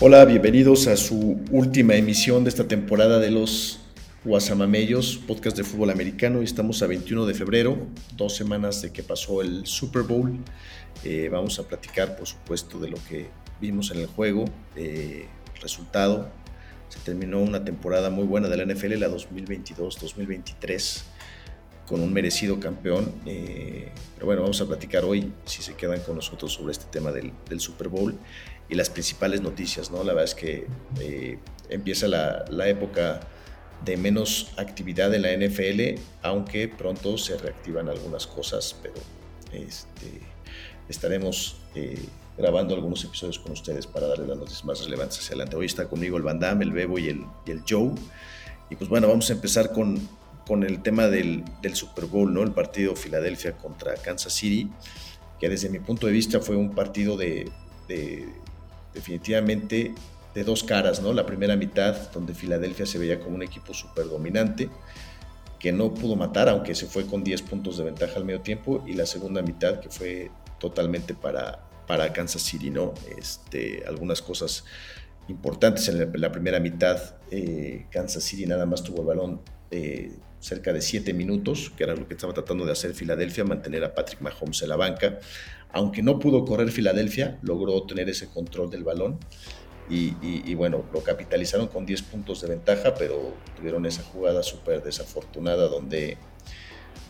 Hola, bienvenidos a su última emisión de esta temporada de los Guasamamellos, podcast de fútbol americano. Estamos a 21 de febrero, dos semanas de que pasó el Super Bowl. Eh, vamos a platicar, por supuesto, de lo que vimos en el juego, eh, resultado. Se terminó una temporada muy buena de la NFL, la 2022-2023, con un merecido campeón. Eh, pero bueno, vamos a platicar hoy, si se quedan con nosotros, sobre este tema del, del Super Bowl y las principales noticias, ¿no? La verdad es que eh, empieza la, la, época de menos actividad en la NFL, aunque pronto se reactivan algunas cosas, pero este, estaremos eh, grabando algunos episodios con ustedes para darle las noticias más relevantes hacia adelante. Hoy está conmigo el Van Damme, el Bebo y el, el Joe. Y pues bueno, vamos a empezar con, con el tema del, del Super Bowl, ¿no? El partido Filadelfia contra Kansas City, que desde mi punto de vista fue un partido de definitivamente de dos caras, ¿no? La primera mitad, donde Filadelfia se veía como un equipo súper dominante, que no pudo matar, aunque se fue con 10 puntos de ventaja al medio tiempo, y la segunda mitad, que fue totalmente para, para Kansas City, ¿no? Este, algunas cosas importantes en la, primera mitad, eh, Kansas City nada más tuvo el balón eh, cerca de 7 minutos, que era lo que estaba tratando de hacer Filadelfia, mantener a Patrick Mahomes en la banca. Aunque no pudo correr Filadelfia, logró tener ese control del balón. Y, bueno, lo capitalizaron con 10 puntos de ventaja, pero tuvieron esa jugada súper desafortunada donde,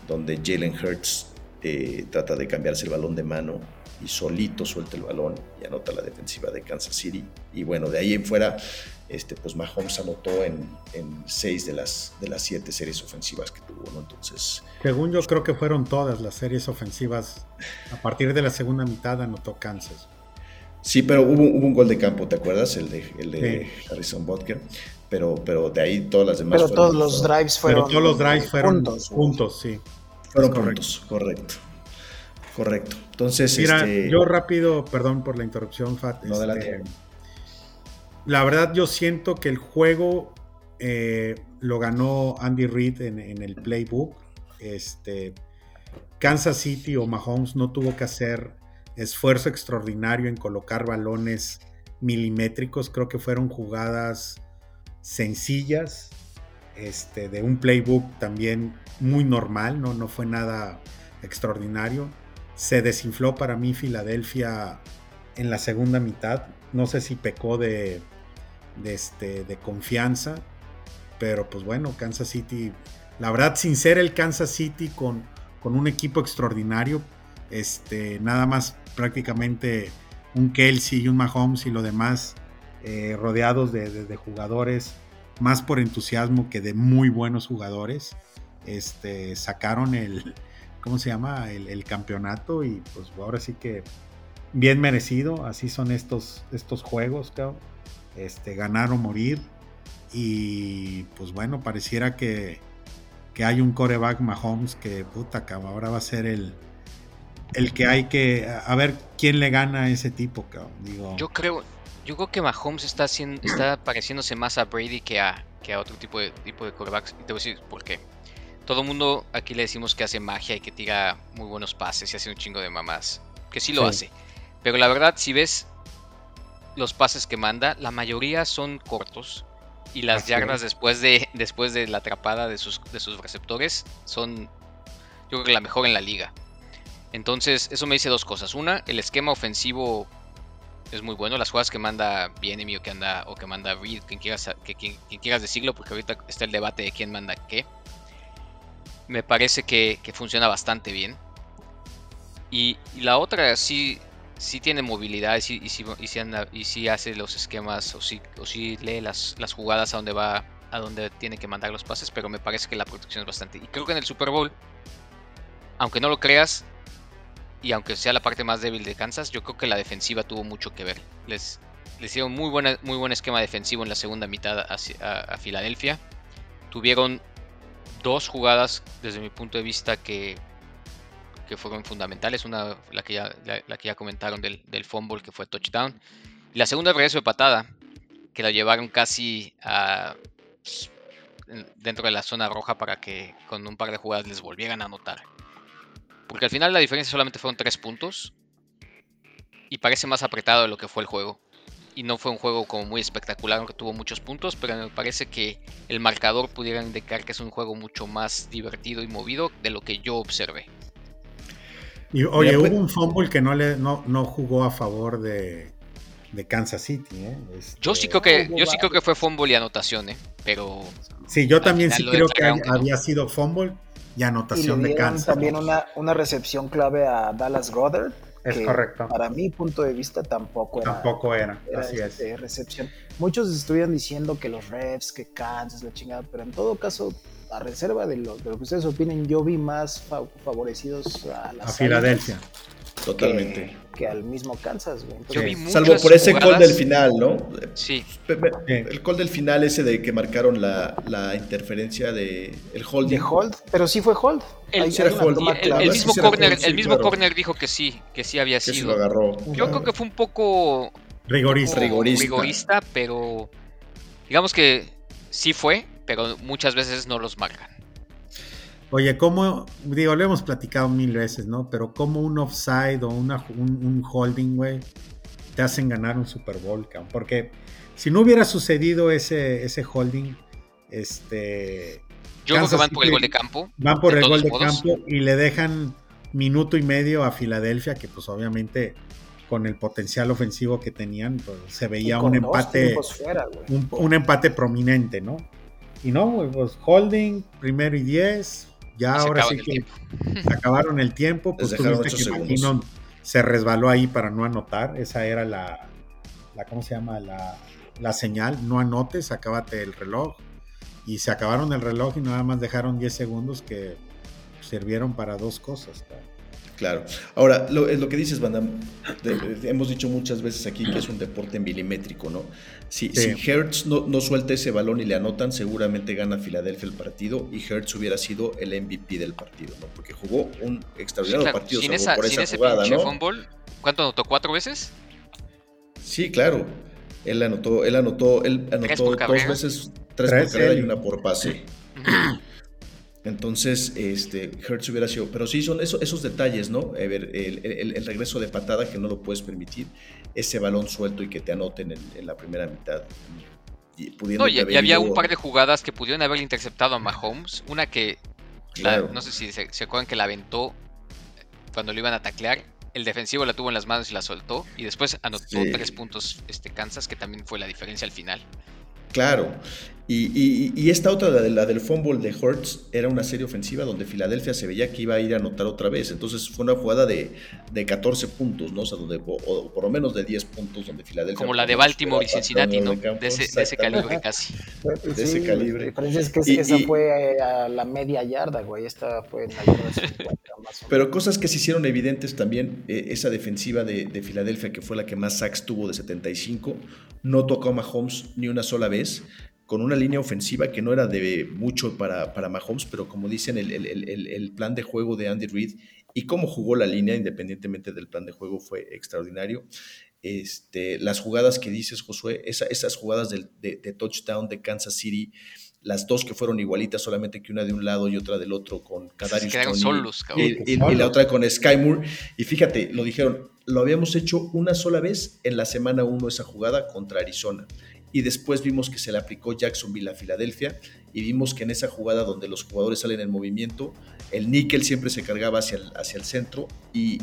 donde Jalen Hurts eh, trata de cambiarse el balón de mano y solito suelta el balón y anota la defensiva de Kansas City. Y bueno, de ahí en fuera, este, pues Mahomes anotó en, en seis de las, de las siete series ofensivas que tuvo, ¿no? Entonces... Según yo creo que fueron todas las series ofensivas. A partir de la segunda mitad anotó Kansas. Sí, pero hubo, hubo un gol de campo, ¿te acuerdas? El de, el de sí. Harrison Butker. Pero, pero de ahí todas las demás Pero todos los drives fueron... Pero todos los drives fueron puntos sí. Fueron puntos, correcto. Correcto. Entonces, Mira, este... yo rápido, perdón por la interrupción, Fat. No, este, la verdad, yo siento que el juego eh, lo ganó Andy Reid en, en, el playbook. Este, Kansas City o Mahomes no tuvo que hacer esfuerzo extraordinario en colocar balones milimétricos. Creo que fueron jugadas sencillas, este, de un playbook también muy normal, no, no fue nada extraordinario. Se desinfló para mí Filadelfia en la segunda mitad. No sé si pecó de, este, de confianza, pero pues bueno, Kansas City, la verdad, sin ser el Kansas City con, con un equipo extraordinario, este, nada más prácticamente un Kelsey y un Mahomes y lo demás eh, rodeados de, de, de, jugadores más por entusiasmo que de muy buenos jugadores. Este, sacaron el, ¿cómo se llama? El, campeonato y pues ahora sí que bien merecido. Así son estos, estos juegos, cabrón. Este, ganar o morir. Y pues bueno, pareciera que, que hay un coreback Mahomes que puta, cabrón, ahora va a ser el, el que hay que a ver quién le gana a ese tipo, cabrón. Digo, yo creo, yo creo que Mahomes está haciendo, está pareciéndose más a Brady que a, que a otro tipo de tipo de quarterbacks. Y te voy a decir por qué. Todo el mundo aquí le decimos que hace magia y que tira muy buenos pases y hace un chingo de mamás. Que sí lo sí. hace. Pero la verdad, si ves los pases que manda, la mayoría son cortos. Y las Así yardas es. después de, después de la atrapada de sus, de sus receptores son, yo creo que la mejor en la liga. Entonces, eso me dice dos cosas. Una, el esquema ofensivo es muy bueno. Las jugadas que manda Bienemy o que anda o que manda Reed, quien quieras, que, quien, quien quieras decirlo, porque ahorita está el debate de quién manda qué. Me parece que, que funciona bastante bien. Y, la otra sí, sí tiene movilidad y sí, y y hace los esquemas o sí, o lee las, las jugadas a donde va, a donde tiene que mandar los pases, pero me parece que la protección es bastante. Y creo que en el Super Bowl, aunque no lo creas, y aunque sea la parte más débil de Kansas, yo creo que la defensiva tuvo mucho que ver. Les, les dieron muy, buena, muy buen esquema defensivo en la segunda mitad a, Filadelfia. Tuvieron dos jugadas, desde mi punto de vista, que, que fueron fundamentales. Una, la que ya, la, que ya comentaron del, del, fumble, que fue touchdown. Y la segunda, regreso de patada, que la llevaron casi a, dentro de la zona roja para que con un par de jugadas les volvieran a anotar. Porque al final la diferencia solamente fueron tres puntos. Y parece más apretado de lo que fue el juego. Y no fue un juego como muy espectacular, aunque tuvo muchos puntos. Pero me parece que el marcador pudiera indicar que es un juego mucho más divertido y movido de lo que yo observé. Y oye, hubo un fumble que no, le, no, no jugó a favor de, de Kansas City. ¿eh? yo sí creo que yo sí creo que fue fumble y anotación, ¿eh? pero sí, yo también sí creo que había sido fumble y anotación y de Kansas. También una, una recepción clave a Dallas Goddard. Es correcto. Para mi punto de vista tampoco era. Tampoco era, así es. Este, recepción. Muchos estuvieron diciendo que los refs, que Kansas, la chingada, pero en todo caso, a reserva de lo, de lo que ustedes opinen, yo vi más favorecidos a la A Filadelfia. Totalmente. Que, al mismo Kansas, Salvo por ese call del final, ¿no? Sí. El call del final ese de que marcaron la, la interferencia de el holding. De hold, pero sí fue hold. El, el, mismo, corner, el mismo corner dijo que sí, que sí había que sido. lo agarró. Yo creo que fue un poco rigorista. rigorista. rigorista, pero digamos que sí fue, pero muchas veces no los marcan. Oye, ¿cómo, digo, lo hemos platicado mil veces, ¿no? Pero como un offside o una, un, holding, güey, te hacen ganar un Super Bowl, cabrón. Porque si no hubiera sucedido ese, ese holding, este... Yo creo que van por el gol de campo. Van por el gol de campo y le dejan minuto y medio a Filadelfia, que pues obviamente con el potencial ofensivo que tenían, pues se veía un empate, un, un, empate prominente, ¿no? Y no, pues holding, primero y diez, ya ahora sí que se acabaron el tiempo, pues tuviste que se resbaló ahí para no anotar, esa era la, la ¿cómo se llama? La, la señal, no anotes, acábate el reloj. Y se acabaron el reloj y nada más dejaron 10 segundos que sirvieron para dos cosas. Claro. Ahora, lo, lo que dices, Banda, hemos dicho muchas veces aquí que es un deporte milimétrico, ¿no? Si, Hertz no, no, suelta ese balón y le anotan, seguramente gana Filadelfia el partido y Hertz hubiera sido el MVP del partido, ¿no? Porque jugó un extraordinario partido sin esa, por esa jugada, ¿no? ¿Cuánto anotó? ¿Cuatro veces? Sí, claro. Él anotó, él anotó, él anotó dos veces, tres, por carrera y una por pase. Entonces, este, Hertz hubiera sido, pero sí son esos, esos detalles, ¿no? el, regreso de patada que no lo puedes permitir, ese balón suelto y que te anoten en, la primera mitad. Y, no, y, había un par de jugadas que pudieron haber interceptado a Mahomes. Una que, no sé si se, acuerdan que la aventó cuando lo iban a taclear. El defensivo la tuvo en las manos y la soltó. Y después anotó tres puntos este, Kansas, que también fue la diferencia al final. Claro. Y, esta otra, la, la del fumble de Hurts, era una serie ofensiva donde Filadelfia se veía que iba a ir a anotar otra vez. Entonces fue una jugada de, de 14 puntos, ¿no? O sea, donde, o, por lo menos de 10 puntos donde Filadelfia... Como la de Baltimore y Cincinnati, ¿no? De, ese, calibre casi. De ese calibre. La diferencia es que esa fue a la media yarda, güey. Esta fue en la yarda 50 más Pero cosas que se hicieron evidentes también, eh, esa defensiva de, de Filadelfia, que fue la que más sacks tuvo de 75, no tocó a Mahomes ni una sola vez con una línea ofensiva que no era de mucho para, para Mahomes, pero como dicen, el, plan de juego de Andy Reid y cómo jugó la línea, independientemente del plan de juego, fue extraordinario. Este, las jugadas que dices, Josué, esas jugadas de, touchdown de Kansas City, las dos que fueron igualitas, solamente que una de un lado y otra del otro, con Kadarius y, y, la otra con Sky Moore. Y fíjate, lo dijeron, lo habíamos hecho una sola vez en la semana 1 esa jugada contra Arizona y después vimos que se le aplicó Jacksonville a Filadelfia y vimos que en esa jugada donde los jugadores salen en movimiento, el níquel siempre se cargaba hacia el, hacia el centro y,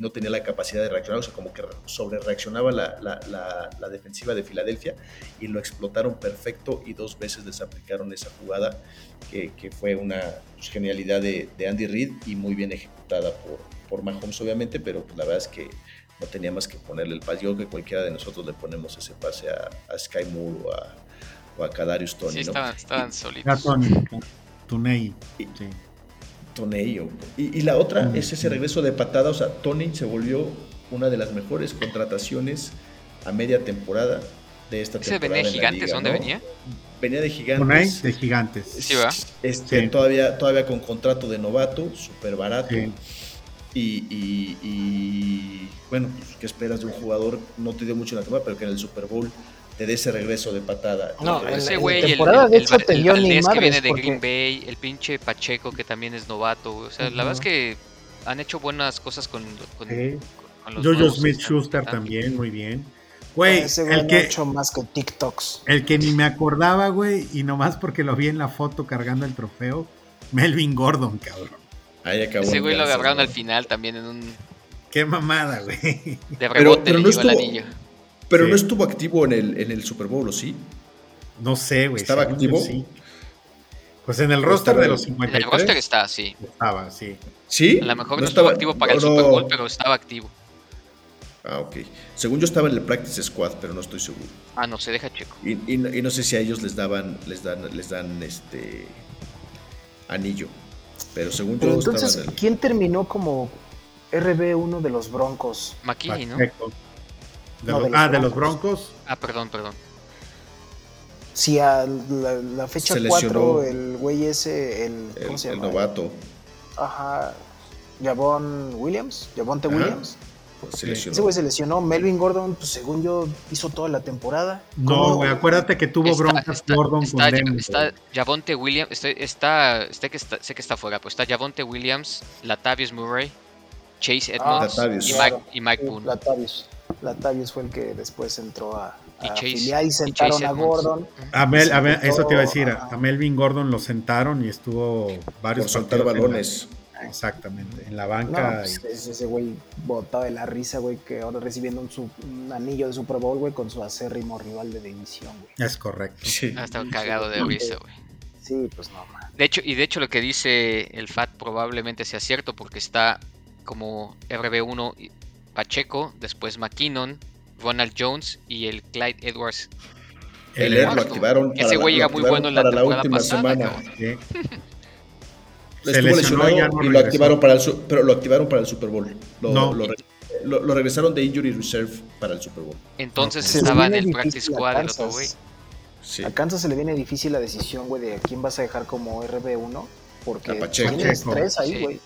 no tenía la capacidad de reaccionar, o sea, como que sobre reaccionaba la, la, defensiva de Filadelfia y lo explotaron perfecto y dos veces desaplicaron esa jugada que, fue una pues, genialidad de, Andy Reid y muy bien ejecutada por, por Mahomes obviamente, pero pues, la verdad es que no tenía más que ponerle el pase. Yo creo que cualquiera de nosotros le ponemos ese pase a, a Sky Moore o a, o a Kadarius Tony. Sí, ¿no? estaban, solitos. Tunei. Sí. Toneio. Y, y la otra es ese regreso de patada. O sea, Tony se volvió una de las mejores contrataciones a media temporada de esta ¿Ese temporada. venía de gigantes? liga, ¿Dónde ¿no? venía? Venía de Toney gigantes. de gigantes. Sí, va. Este, Sí. todavía, todavía con contrato de novato, súper barato. Sí. Y, y- y, bueno, pues, ¿qué esperas de un jugador? No te dio mucho en la temporada, pero que en el Super Bowl te dé ese regreso de patada. No, Ese güey, el, el, de el, hecho, Valdés que viene de porque- Green Bay, el pinche Pacheco que también es novato. güey. O sea, la verdad es que han hecho buenas cosas con, con, Sí. con los Jojo Smith que Schuster también, muy bien. Güey, Ese güey el no ha que, hecho más que TikToks. el que ni me acordaba, güey, y nomás porque lo vi en la foto cargando el trofeo, Melvin Gordon, cabrón. Ahí acabó Ese güey lo agarraron al final también en un Qué mamada, güey. de rebote pero le no el estuvo- anillo. Pero Sí. no estuvo activo en el, en el Super Bowl, ¿o sí? No sé, güey. ¿Estaba activo? sí. Pues en el ¿O roster estaba de los En el 53 roster está, sí. estaba, sí. ¿Sí? A lo mejor no, No estuvo estaba- activo para el Super Bowl, no. pero estaba activo. Ah, ok. Según yo estaba en el Practice Squad, pero no estoy seguro. Ah, no, se deja checo. Y, y no sé si a ellos les daban, les dan, les dan este anillo. Pero según Pero yo entonces, estaba en el. ¿quién terminó como RB1 de los Broncos? McKinney, ¿no? De No, los- de los ah, de los Broncos. Ah, perdón, perdón. Si a la, la fecha Se lesionó 4, el güey ese, el, ¿cómo el, se el llama? novato Ajá. Javon Williams, Javonte Ajá. Pues, se Sí. lesionó. Ese güey se lesionó. Melvin Gordon, pues según yo, hizo toda la temporada. No, güey, acuérdate que tuvo Está- broncas está- Gordon está, con Denver. está Javonte Williams, está, está, está que está, sé que está fuera, pero está Javonte Williams, Latavius Murray, Chase Ah, Edmonds Latavius. y, claro. Mike, y Mike Boone. Latavius. Latavius fue el que después entró a, Y a Chase- y y sentaron Chase a Edmonds. Gordon. A Mel, a Mel- eso te iba a decir, a, a Melvin Gordon lo sentaron y estuvo varios por soltar partidos en la- balones. Exactamente, en la No, banca. pues, y- es ese güey botado de la risa, güey, que ahora recibiendo un, anillo de Super Bowl, güey, con su acérrimo rival de división, güey. es correcto. Sí. Ha estado cagado de risa, güey. Sí, pues no, man. De hecho, y de hecho lo que dice el FAT probablemente sea cierto porque está como RB1 y Pacheco, después McKinnon, Ronald Jones y el Clyde Edwards. El El lo activaron. Ese güey llega muy bueno en la temporada última pasada, semana. Sí. Se Estuvo lesionado no y lo regresó. activaron para el pero lo activaron para el Super Bowl. Lo, No. lo lo- lo regresaron de injury reserve para el Super Bowl. Entonces Se le estaba en viene el practice difícil a squad el otro Kansas. güey. Sí. A Kansas se le viene difícil la decisión, güey, de quién vas a dejar como RB1, porque A Pacheco. tienes Pacheco. tres ahí, Sí. güey.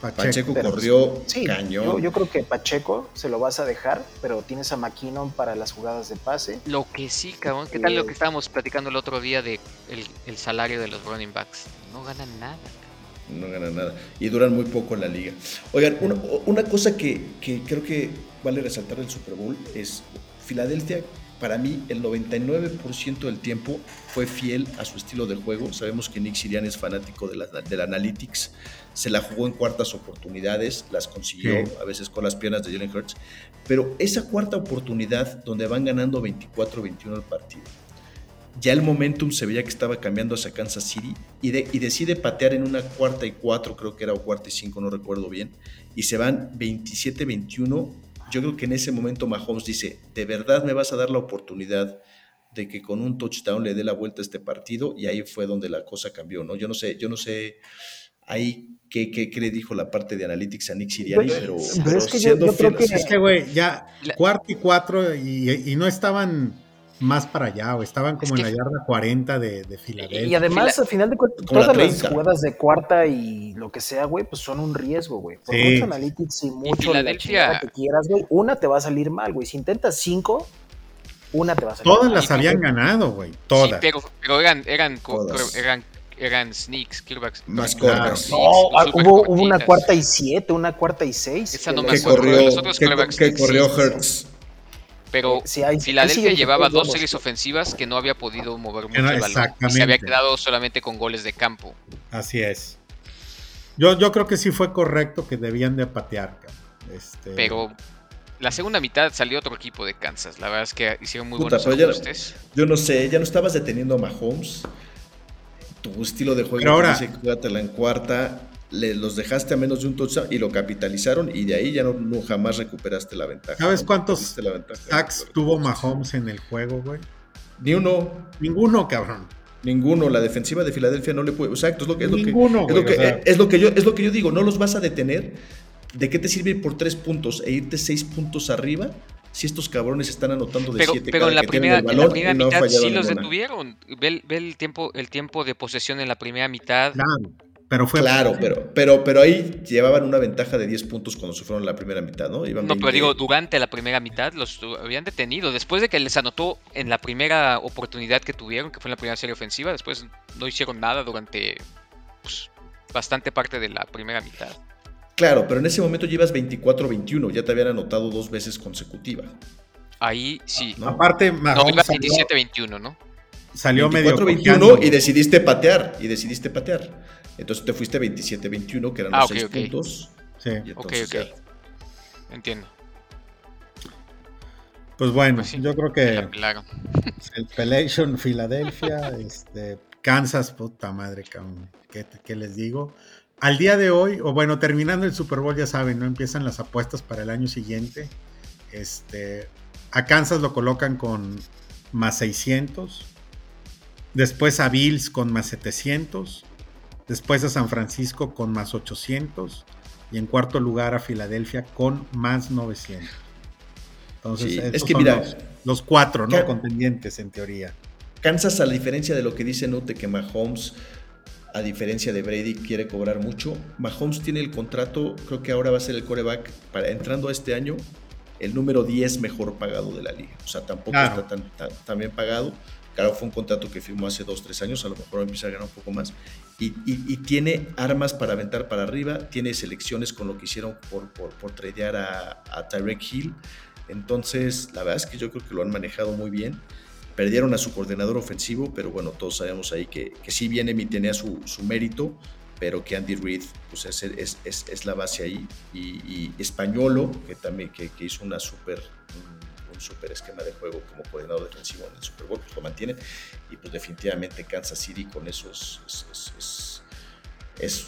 Pacheco. Pacheco pero- corrió Sí, cañón. yo, yo creo que Pacheco se lo vas a dejar, pero tienes a McKinnon para las jugadas de pase. Lo que sí, cabrón. ¿Qué tal lo que estábamos platicando el otro día de el, el salario de los running backs? No ganan nada. No gana nada. Y duran muy poco en la liga. Oigan, una, una cosa que, que creo que vale resaltar del Super Bowl es Filadelfia, para mí, el 99% del tiempo fue fiel a su estilo de juego. Sabemos que Nick Sirian es fanático de la, del Analytics. Se la jugó en cuartas oportunidades, las consiguió, Sí. a veces con las piernas de Jalen Hurts. Pero esa cuarta oportunidad, donde van ganando 24-21 el partido, ya el momentum se veía que estaba cambiando hacia Kansas City y, de- y decide patear en una cuarta y cuatro, creo que era o cuarta y cinco, no recuerdo bien, y se van 27-21. Yo creo que en ese momento Mahomes dice, ¿de verdad me vas a dar la oportunidad de que con un touchdown le dé la vuelta a este partido? Y ahí fue donde la cosa cambió, ¿no? Yo no sé, yo no sé ahí qué, qué, qué le dijo la parte de Analytics a Nick Sirianni, Pero- pero, pero pero es que yo- siendo yo creo que- Es que, güey, ya cuarto y cuatro y, y no estaban más para allá, o estaban como Es en la yarda 40 de, de Filadelfia. Y además, al final de cuentas, la todas las 30. jugadas de cuarta y lo que sea, güey, pues son un riesgo, güey. Por Sí. mucho analytics y mucho la Filadelfia- que quieras, güey, una te va a salir mal, güey. Si intentas cinco, una te va a salir Todas mal. las habían ganado, güey. Todas. Sí, pero, pero eran, eran, Todas. eran, eran sneaks, quarterbacks. Más quarterbacks No, ah, hubo, hubo una cuarta y siete, una cuarta y seis. Esa no me acuerdo. corrió, Los otros que, corrió. Hurts. Pero Sí, ahí Filadelfia llevaba dos series ofensivas que no había podido mover mucho el balón. Y se había quedado solamente con goles de campo. Así es. Yo, yo creo que sí fue correcto que debían de patear. cabrón. Este, Pero la segunda mitad salió otro equipo de Kansas. La verdad es que hicieron muy Puta, buenos ya- ajustes. Yo no sé, ya no estabas deteniendo a Mahomes. Tu estilo de juego Pero ahora- en cuarta. Le, los dejaste a menos de un touchdown y lo capitalizaron y de ahí ya no, no jamás recuperaste la ventaja. ¿Sabes ¿no? cuántos la ventaja. sacks tuvo Mahomes en el juego, güey? Ni uno. Ninguno, cabrón. Ninguno, la defensiva de Filadelfia no le puede. Exacto, es lo que es lo que, Ninguno, es lo que, o sea. es lo que yo es lo que yo digo, no los vas a detener. ¿De qué te sirve ir por tres puntos e irte seis puntos arriba si estos cabrones están anotando de Pero, siete pero cada en la que primera, el en la primera no mitad fallado sí los ninguna? detuvieron. Ve, el- ve el tiempo, el tiempo de posesión en la primera mitad. Claro, pero fue. Claro, pero, pero, pero ahí llevaban una ventaja de 10 puntos cuando se fueron la primera mitad, ¿no? Iban No, pero 20. digo, durante la primera mitad los habían detenido. Después de que les anotó en la primera oportunidad que tuvieron, que fue en la primera serie ofensiva, después no hicieron nada durante pues, bastante parte de la primera mitad. Claro, pero en ese momento llevas 24-21, ya te habían anotado dos veces consecutiva. Ahí sí. ¿no? Aparte, No, Mahomes salió, 27-21, ¿no? salió medio. 24-21 cojeando. y decidiste patear, y decidiste patear. Entonces te fuiste 27-21, que eran Ah, los ok, 6 ok. puntos. Sí. Ok, ok. ya- Entiendo. Pues bueno, Pues sí, yo creo que el Pelation Filadelfia, este, Kansas, puta madre, cabrón. ¿Qué, qué les digo? Al día de hoy, o bueno, terminando el Super Bowl, ya saben, no empiezan las apuestas para el año siguiente. Este, a Kansas lo colocan con más 600. Después a Bills con más 700. Después a San Francisco con más 800. Y en cuarto lugar a Filadelfia con más 900. Entonces, Sí, estos es que son mira, los, los cuatro, ¿no? Contendientes en teoría. Kansas, a la diferencia de lo que dice Nute, que Mahomes, a diferencia de Brady, quiere cobrar mucho. Mahomes tiene el contrato, creo que ahora va a ser el coreback, para entrando a este año, el número 10 mejor pagado de la liga. O sea, tampoco Claro. está tan, tan, tan bien pagado. Claro, fue un contrato que firmó hace 2, 3 años, a lo mejor empieza a ganar un poco más. Y, tiene armas para aventar para arriba, tiene selecciones con lo que hicieron por, por, por tradear a, a Tyreek Hill. Entonces, la verdad es que yo creo que lo han manejado muy bien. Perdieron a su coordinador ofensivo, pero bueno, todos sabemos ahí que, que sí viene y tenía su, su mérito, pero que Andy Reid pues es, es, es, es la base ahí. Y, Españolo, que también que, que hizo una un super esquema de juego como coordinador defensivo en el Super Bowl, pues lo mantienen. Y pues definitivamente Kansas City con esos es, es, es, es,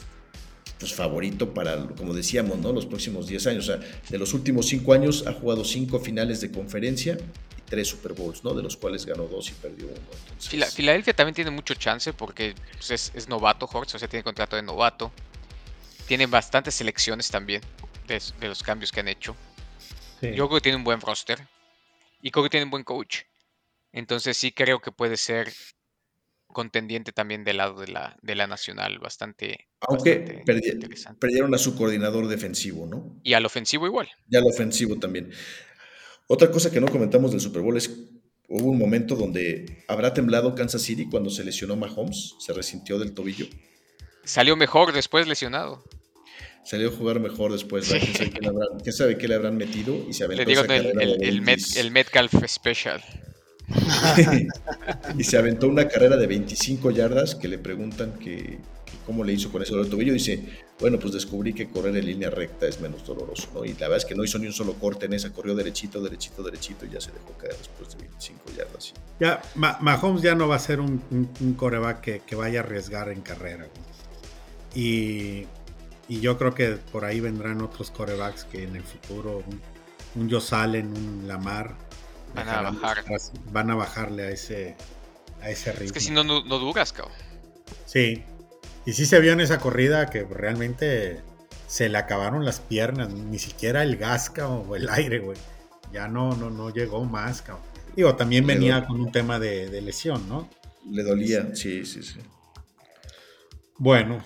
pues favorito para, como decíamos, ¿no? los próximos 10 años. O sea, de los últimos 5 años ha jugado 5 finales de conferencia y 3 Super Bowls, ¿no? De los cuales ganó 2 y perdió 1. Entonces, Fila- Filadelfia también tiene mucho chance porque pues, es, es novato, Hortz, o sea, tiene contrato de novato. Tiene bastantes selecciones también de, de los cambios que han hecho. Yo creo que tiene un buen roster y creo que tiene un buen coach. Entonces sí creo que puede ser contendiente también del lado de la, de la nacional, bastante, Aunque bastante perdi- interesante. perdieron a su coordinador defensivo, ¿no? Y al ofensivo igual. Y al ofensivo también. Otra cosa que no comentamos del Super Bowl es hubo un momento donde habrá temblado Kansas City cuando se lesionó Mahomes, se resintió del tobillo. Salió mejor después lesionado. Salió a jugar mejor después. ¿Quién, sabe qué le habrán, quién sabe qué le habrán metido? Y se aventó Le digo esa el, carrera el, de el, Met- 20 el Metcalf Special. y se aventó una carrera de 25 yardas que le preguntan que, que cómo le hizo con eso del tobillo. Dice, bueno, pues descubrí que correr en línea recta es menos doloroso, ¿no? Y la verdad es que no hizo ni un solo corte en esa, corrió derechito, derechito, derechito y ya se dejó caer después de 25 yardas. Ya, Ma- Mahomes ya no va a ser un, un, un coreback que, que vaya a arriesgar en carrera. Y, y yo creo que por ahí vendrán otros corebacks que en el futuro, un, un Josh Allen, un Lamar, Van a bajar. atrás- van a bajarle a ese, a ese ritmo. Es que si no, no, no duras, cabrón. Sí. Y sí se vio en esa corrida que realmente se le acabaron las piernas, ni siquiera el gas, cabrón, o el aire, güey. Ya no, no, no llegó más, cabrón. Digo, también Le venía con un tema de, de lesión, ¿no? Le dolía, sí, sí, sí. Bueno,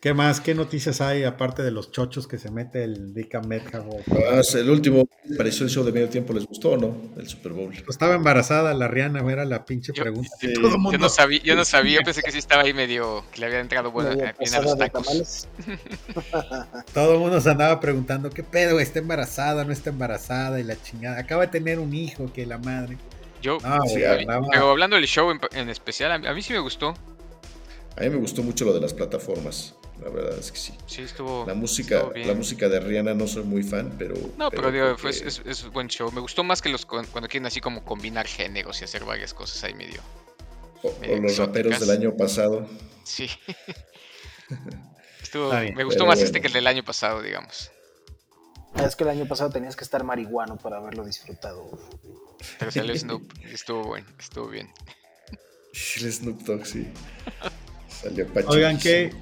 ¿qué más? ¿Qué noticias hay aparte de los chochos que se mete el Dika Metcalf? Ah, el último, pareció el show de medio tiempo, ¿les gustó o no? El Super Bowl. Estaba embarazada la Rihanna, era la pinche Yo- pregunta. Sí. Todo Yo mundo- no sabía, yo no sabía, yo pensé que sí estaba ahí medio, que le había entrado eh, bien a los tacos. Todo el mundo se andaba preguntando, ¿qué pedo? ¿Está embarazada? ¿No está embarazada? Y la chingada. Acaba de tener un hijo, que la madre. Yo, No, Sí, a- pero hablando del show en, en especial, a mí, a mí sí me gustó. A mí me gustó mucho lo de las plataformas, la verdad es que sí. Sí, estuvo. La música, estuvo bien. la música de Rihanna no soy muy fan, pero... No, pero, digo, creo fue- que- es, es buen show. Me gustó más que los cuando quieren así como combinar géneros y hacer varias cosas ahí medio. o, o los raperos del año pasado. Sí. Estuvo, Está bien, me gustó pero más bueno. este que el del año pasado, digamos. Es que el año pasado tenías que estar marihuano para haberlo disfrutado. Pero salió Snoop estuvo bueno, estuvo bien. El Snoop Dogg, sí. Salió Pacheco. Oigan, ¿qué,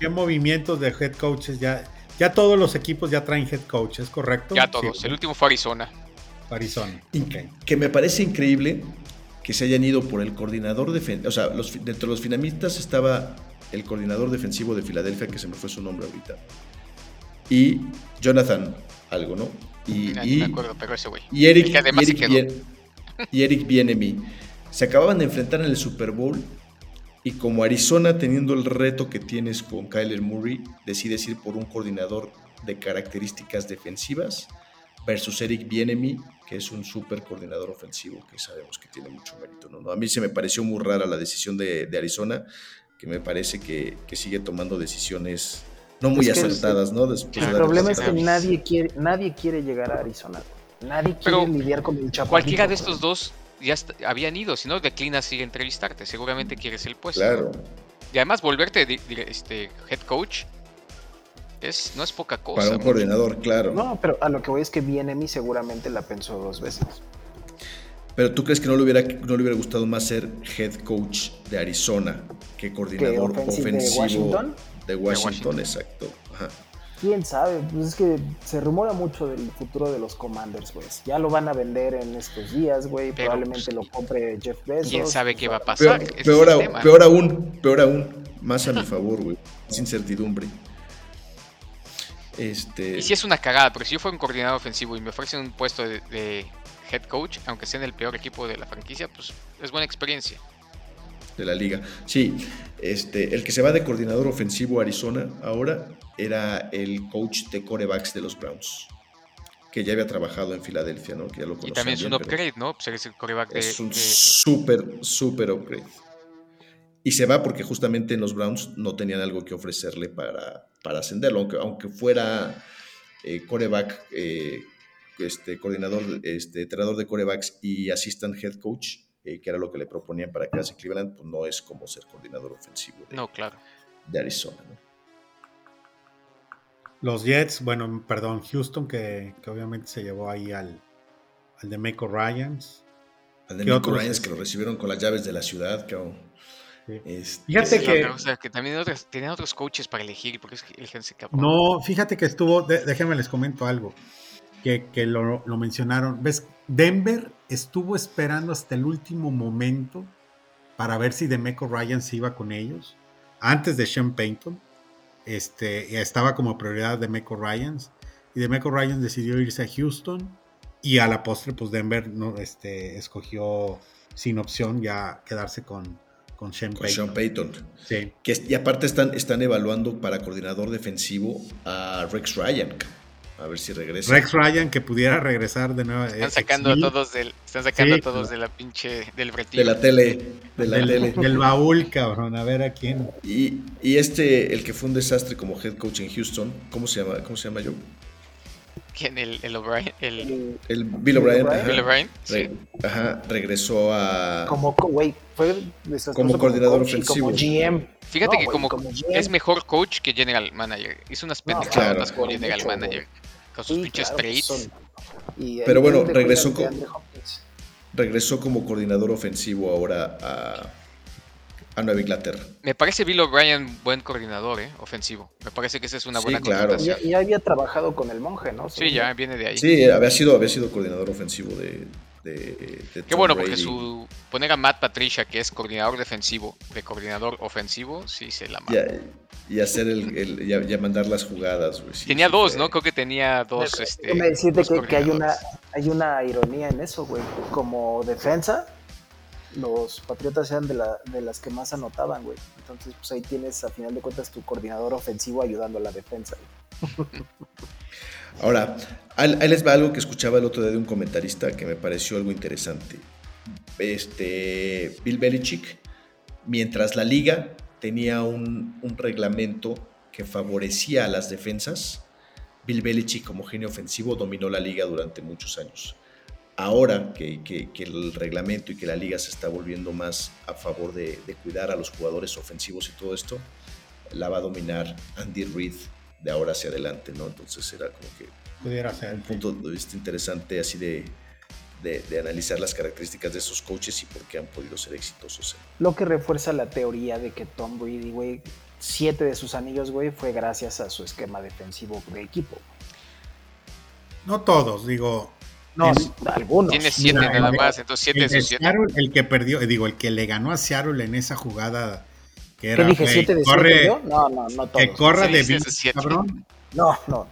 ¿qué movimientos de head coaches ya? Ya todos los equipos ya traen head coaches, ¿correcto? Ya todos. Sí, el último fue Arizona. Arizona. Y ok. Que me parece increíble que se hayan ido por el coordinador defensivo. O sea, los, dentro de los finalistas estaba el coordinador defensivo de Filadelfia, que se me fue su nombre ahorita. Y Jonathan, algo, ¿no? Y, No y- me acuerdo, pero ese güey. y Eric, y Eric, se quedó. Bien- y Eric Bieniemy se acababan de enfrentar en el Super Bowl y como Arizona teniendo el reto que tienes con Kyler Murray, decides ir por un coordinador de características defensivas versus Eric Bieniemy, que es un super coordinador ofensivo que sabemos que tiene mucho mérito. ¿no? A mí se me pareció muy rara la decisión de, de Arizona, que me parece que, que sigue tomando decisiones no muy Es que el- acertadas, ¿no? Después el de problema es que nadie quiere, nadie quiere llegar a Arizona. Nadie quiere Pero lidiar con el chaparrito. Cualquiera de estos dos ya habían ido, si no declinas ir a entrevistarte, seguramente quieres el puesto. Claro. Y además volverte este, head coach es, no es poca cosa. Para un mucho. coordinador, claro. No, pero a lo que voy es que viene mí seguramente la pensó dos veces. Pero tú crees que no le hubiera, no le hubiera gustado más ser head coach de Arizona que coordinador ¿Que offensive de ofensivo Washington? de Washington, Washington. exacto. Ajá. Quién sabe, pues es que se rumora mucho del futuro de los Commanders, güey. Ya lo van a vender en estos días, güey. Probablemente pues, lo compre Jeff Bezos. ¿Quién sabe qué va a Peor, pasar? Es peor, tema. peor aún, peor aún, más a mi favor, güey. Sin incertidumbre. Este, Y si es una cagada, porque si yo fuera un coordinador ofensivo y me ofrecen un puesto de, de head coach, aunque sea en el peor equipo de la franquicia, pues es buena experiencia. de la liga. Sí, este, el que se va de coordinador ofensivo a Arizona ahora era el coach de corebacks de los Browns, que ya había trabajado en Filadelfia, ¿no? Que ya lo Y también es un bien, upgrade, ¿no? Pues eres el coreback de, Es un de- súper, súper upgrade. Y se va porque justamente en los Browns no tenían algo que ofrecerle para, para ascenderlo, aunque, aunque fuera eh, coreback, eh, este, coordinador, este, entrenador de corebacks y assistant head coach, eh, que era lo que le proponían para quedarse en Cleveland, pues no es como ser coordinador ofensivo de, No, claro. de Arizona. ¿no? Los Jets, bueno, perdón, Houston, que, que obviamente se llevó ahí al, al de Mako Ryans. Al de ¿Qué Nico otros? Ryans, que lo recibieron con las llaves de la ciudad, cabrón. Sí. Este, Fíjate que- o sea, que también otros, tenían otros coaches para elegir, porque es cabrón. No, fíjate que estuvo, de- déjenme les comento algo, que, que lo, lo mencionaron. ¿Ves? Denver estuvo esperando hasta el último momento para ver si Demeco Ryan se iba con ellos, antes de Sean Payton. Este, estaba como prioridad Demeco Ryans, y Demeco Ryans decidió irse a Houston, y a la postre, pues Denver no, este, escogió sin opción ya quedarse con, con Sean con Payton. Sean Payton. Sí. Que, y aparte están, están evaluando para coordinador defensivo a Rex Ryan. A ver si regresa. Rex Ryan que pudiera regresar de nuevo. Están eh, sacando a todos del, están sacando Sí, a todos claro. de la pinche del de retiro. la tele. De la del, tele. del baúl, cabrón, a ver a quién. Y, y este, el que fue un desastre como head coach en Houston, ¿cómo se llama? ¿Cómo se llama yo? ¿Quién? El, el O'Brien, el El- Bill O'Brien. O'Brien. ajá. Bill O'Brien, sí. Ajá, regresó a. Como, co- güey, fue desastroso Como coordinador coach y ofensivo. Como GM. Fíjate No, que como, es mejor coach que general manager. Hizo unas No, pendejadas claro. como general manager. Con sus Sí, pinches claro que trades. son. Y Pero bueno, regresó con-. Regresó como coordinador ofensivo ahora a, a Nueva Inglaterra. Me parece Bill O'Brien buen coordinador, ¿eh? Ofensivo. Me parece que esa es una Sí, buena claro. contratación. Ya, ya había trabajado con el monje, ¿no? Sí, ya viene de ahí. Sí, había sido, había sido coordinador ofensivo de. De, de Qué Tom bueno, porque su poner a Matt Patricia, que es coordinador defensivo, de coordinador ofensivo, sí se la manda. Y hacer el, el- ya, ya mandar las jugadas, güey. sí, tenía sí dos, ¿no? Creo que tenía dos. Este, Déjame decirte dos que, que hay, una, hay una ironía en eso, güey. Como defensa, los Patriotas eran de, la, de las que más anotaban, güey. Entonces, pues ahí tienes, a final de cuentas, tu coordinador ofensivo ayudando a la defensa. güey. Ahora, ahí les va algo que escuchaba el otro día de un comentarista que me pareció algo interesante. Este, Bill Belichick, mientras la liga tenía un, reglamento que favorecía a las defensas, Bill Belichick como genio ofensivo dominó la liga durante muchos años. Ahora que, que- que el reglamento y que la liga se está volviendo más a favor de, de cuidar a los jugadores ofensivos y todo esto, la va a dominar Andy Reid de ahora hacia adelante, ¿no? Entonces era como que Pudiera ser. un punto de vista interesante así de, de, de analizar las características de esos coaches y por qué han podido ser exitosos. Lo que refuerza la teoría de que Tom Brady, güey, siete de sus anillos, güey, fue gracias a su esquema defensivo de equipo. No todos, digo. No, algunos. Tiene siete Mira, nada el- más, entonces siete El, de sus siete. Seattle, el que perdió, eh, digo, el que le ganó a Seattle en esa jugada que era. ¿Qué dije? ¿Siete de corre, siete yo? No, no, no todos. Que corra de siete. cabrón. No, no.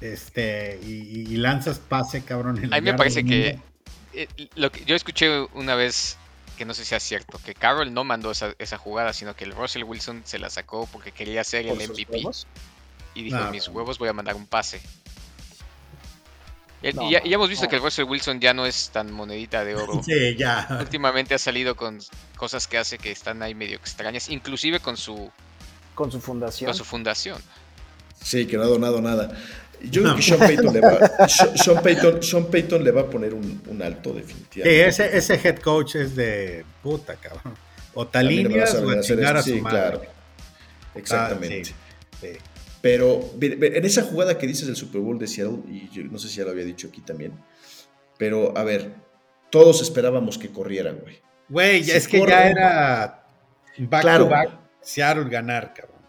Este, y, y lanzas pase, cabrón. en A mí me parece que, eh, lo que yo escuché una vez que no sé si sea cierto, que Carroll no mandó esa, esa jugada, sino que el Russell Wilson se la sacó porque quería ser el MVP huevos. y dijo, No, mis no. huevos voy a mandar un pase. Y, No, y ya, y ya hemos visto no. que el Russell Wilson ya no es tan monedita de oro. Sí, ya. Últimamente ha salido con cosas que hace que están ahí medio extrañas, inclusive con su, Con su fundación. con su fundación. Sí, que no ha donado nada. Yo creo que Sean Payton, le va, Sean, Payton, Sean Payton le va a poner un, un alto Sí, definitivamente. ese, ese head coach es de puta, cabrón. O talíneas o a chingar a su Sí, madre. claro. Exactamente. Ah, sí, sí. Pero en esa jugada que dices del Super Bowl de Seattle, y yo no sé si ya lo había dicho aquí también, pero a ver, todos esperábamos que corrieran, güey. Güey, Si es que ya era back Claro. to back Seattle ganar, cabrón.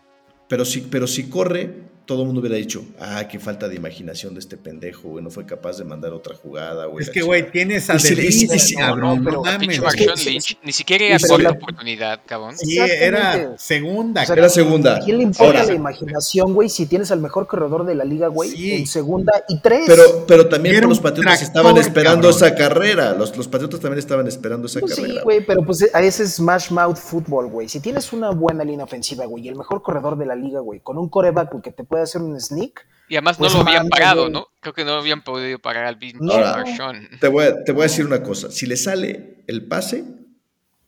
Pero si, pero si corre, todo el mundo hubiera dicho, ah, qué falta de imaginación de este pendejo, güey, no fue capaz de mandar otra jugada, güey. Es la que, chingada". güey, tienes a si- cabrón, no, pero no mames. Pinche es Marshawn que- Lynch, ni siquiera era pero cuarta la- oportunidad, cabrón. Sí, era segunda. O sea, Era segunda. ¿A quién le importa Ahora, la imaginación, güey, si tienes al mejor corredor de la liga, güey, Sí. en segunda y tres? Pero, pero también los Patriotas tractor, estaban esperando cabrón. esa carrera. Los, los Patriotas también estaban esperando esa Pues sí, carrera. güey, pero pues a ese es smash mouth fútbol, güey. Si tienes una buena línea ofensiva, güey, y el mejor corredor de la liga, güey, con un coreback que te puede hacer un sneak, Y además Pues no lo habían güey. ¿no? Creo que no habían podido parar al pinche No. Marshawn. Te voy, a, te voy a decir una cosa. Si le sale el pase,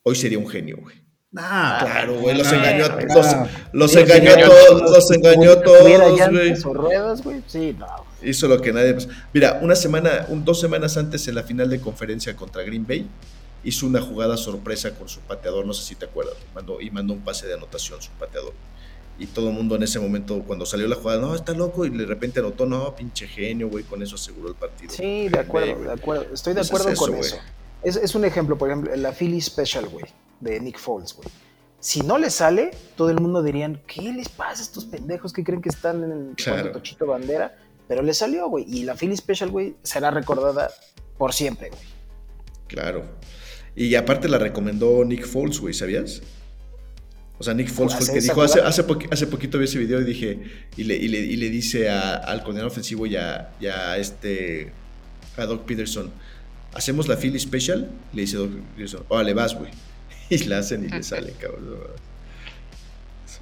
hoy sería un genio, güey. Ah, Claro, güey, los engañó a los, los engañó a todos, los engañó a todos, güey. ruedas, güey, sí, no. Hizo lo que nadie. Mira, una semana, un, dos semanas antes en la final de conferencia contra Green Bay, hizo una jugada sorpresa con su pateador, no sé si te acuerdas, mandó, y mandó un pase de anotación su pateador. Y todo el mundo en ese momento, cuando salió la jugada, no, está loco, y de repente anotó, no, pinche genio, güey, con eso aseguró el partido. Sí, de acuerdo, Bay, de acuerdo. Estoy de Pues es acuerdo con eso. Es, es un ejemplo, por ejemplo, la Philly Special, güey, de Nick Foles, güey. Si no le sale, todo el mundo dirían, ¿qué les pasa a estos pendejos que creen que están en el Claro. Tochito Bandera? Pero le salió, güey. Y la Philly Special, güey, será recordada por siempre, güey. Claro. Y aparte la recomendó Nick Foles, güey, ¿sabías? O sea, Nick Foles fue el ¿Hace que dijo, hace, hace, hace poquito vi ese video y dije, y le, y le, y le dice a- al coordinador ofensivo y a, y a este, a Doc Peterson, ¿hacemos la Philly Special? Le dice Doc Peterson, órale, vas, güey. Y la hacen y le sale, cabrón. Sí,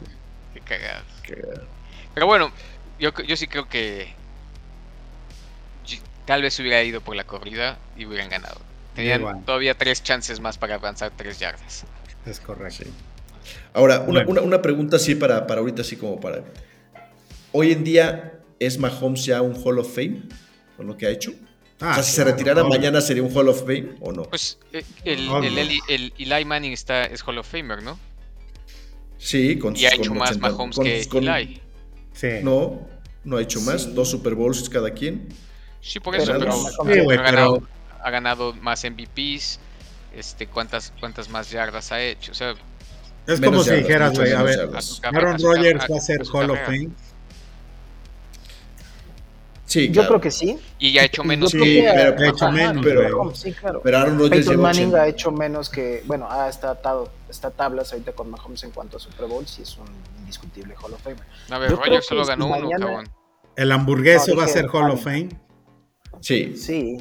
Qué cagado. cagado. Pero bueno, yo, yo sí creo que tal vez hubiera ido por la corrida y hubieran ganado. Tenían todavía tres chances más para avanzar tres yardas. Es correcto. Ahora, una, Bueno. una, una pregunta así para, para ahorita, así como para... Hoy en día, ¿es Mahomes ya un Hall of Fame con lo que ha hecho? Ah, o sea, si se retirara obvio. mañana, ¿sería un Hall of Fame o no? Pues eh, el, el, Eli- el Eli Manning está, es Hall of Famer, ¿no? Sí, con Y ha con hecho más 80 Mahomes con- que con- Eli. Sí. No, no ha hecho más. Dos Super Bowls cada quien. Sí, por eso, pero, ha, ganado, pero ha ganado más MVPs. Este, ¿cuántas, ¿Cuántas más yardas ha hecho? O sea, es Menos como si yardas, dijeras, güey, a ver, a Aaron Rodgers va a ser Hall of. Fame. Sí, Yo creo que sí. Y ha hecho menos. Sí, que pero- Ha hecho ajá, menos, pero-. Mahomes, sí, claro. Pero Aaron Rodgers Peyton Manning 80. ha hecho menos que, bueno, ah, está atado, está a tablas ahorita con Mahomes en cuanto a Super Bowls y es un indiscutible Hall of Famer. A ver, Rodgers solo si ganó uno, mañana- cabrón. El hamburgueso No, va a ser Hall of. Fame. Sí, Sí,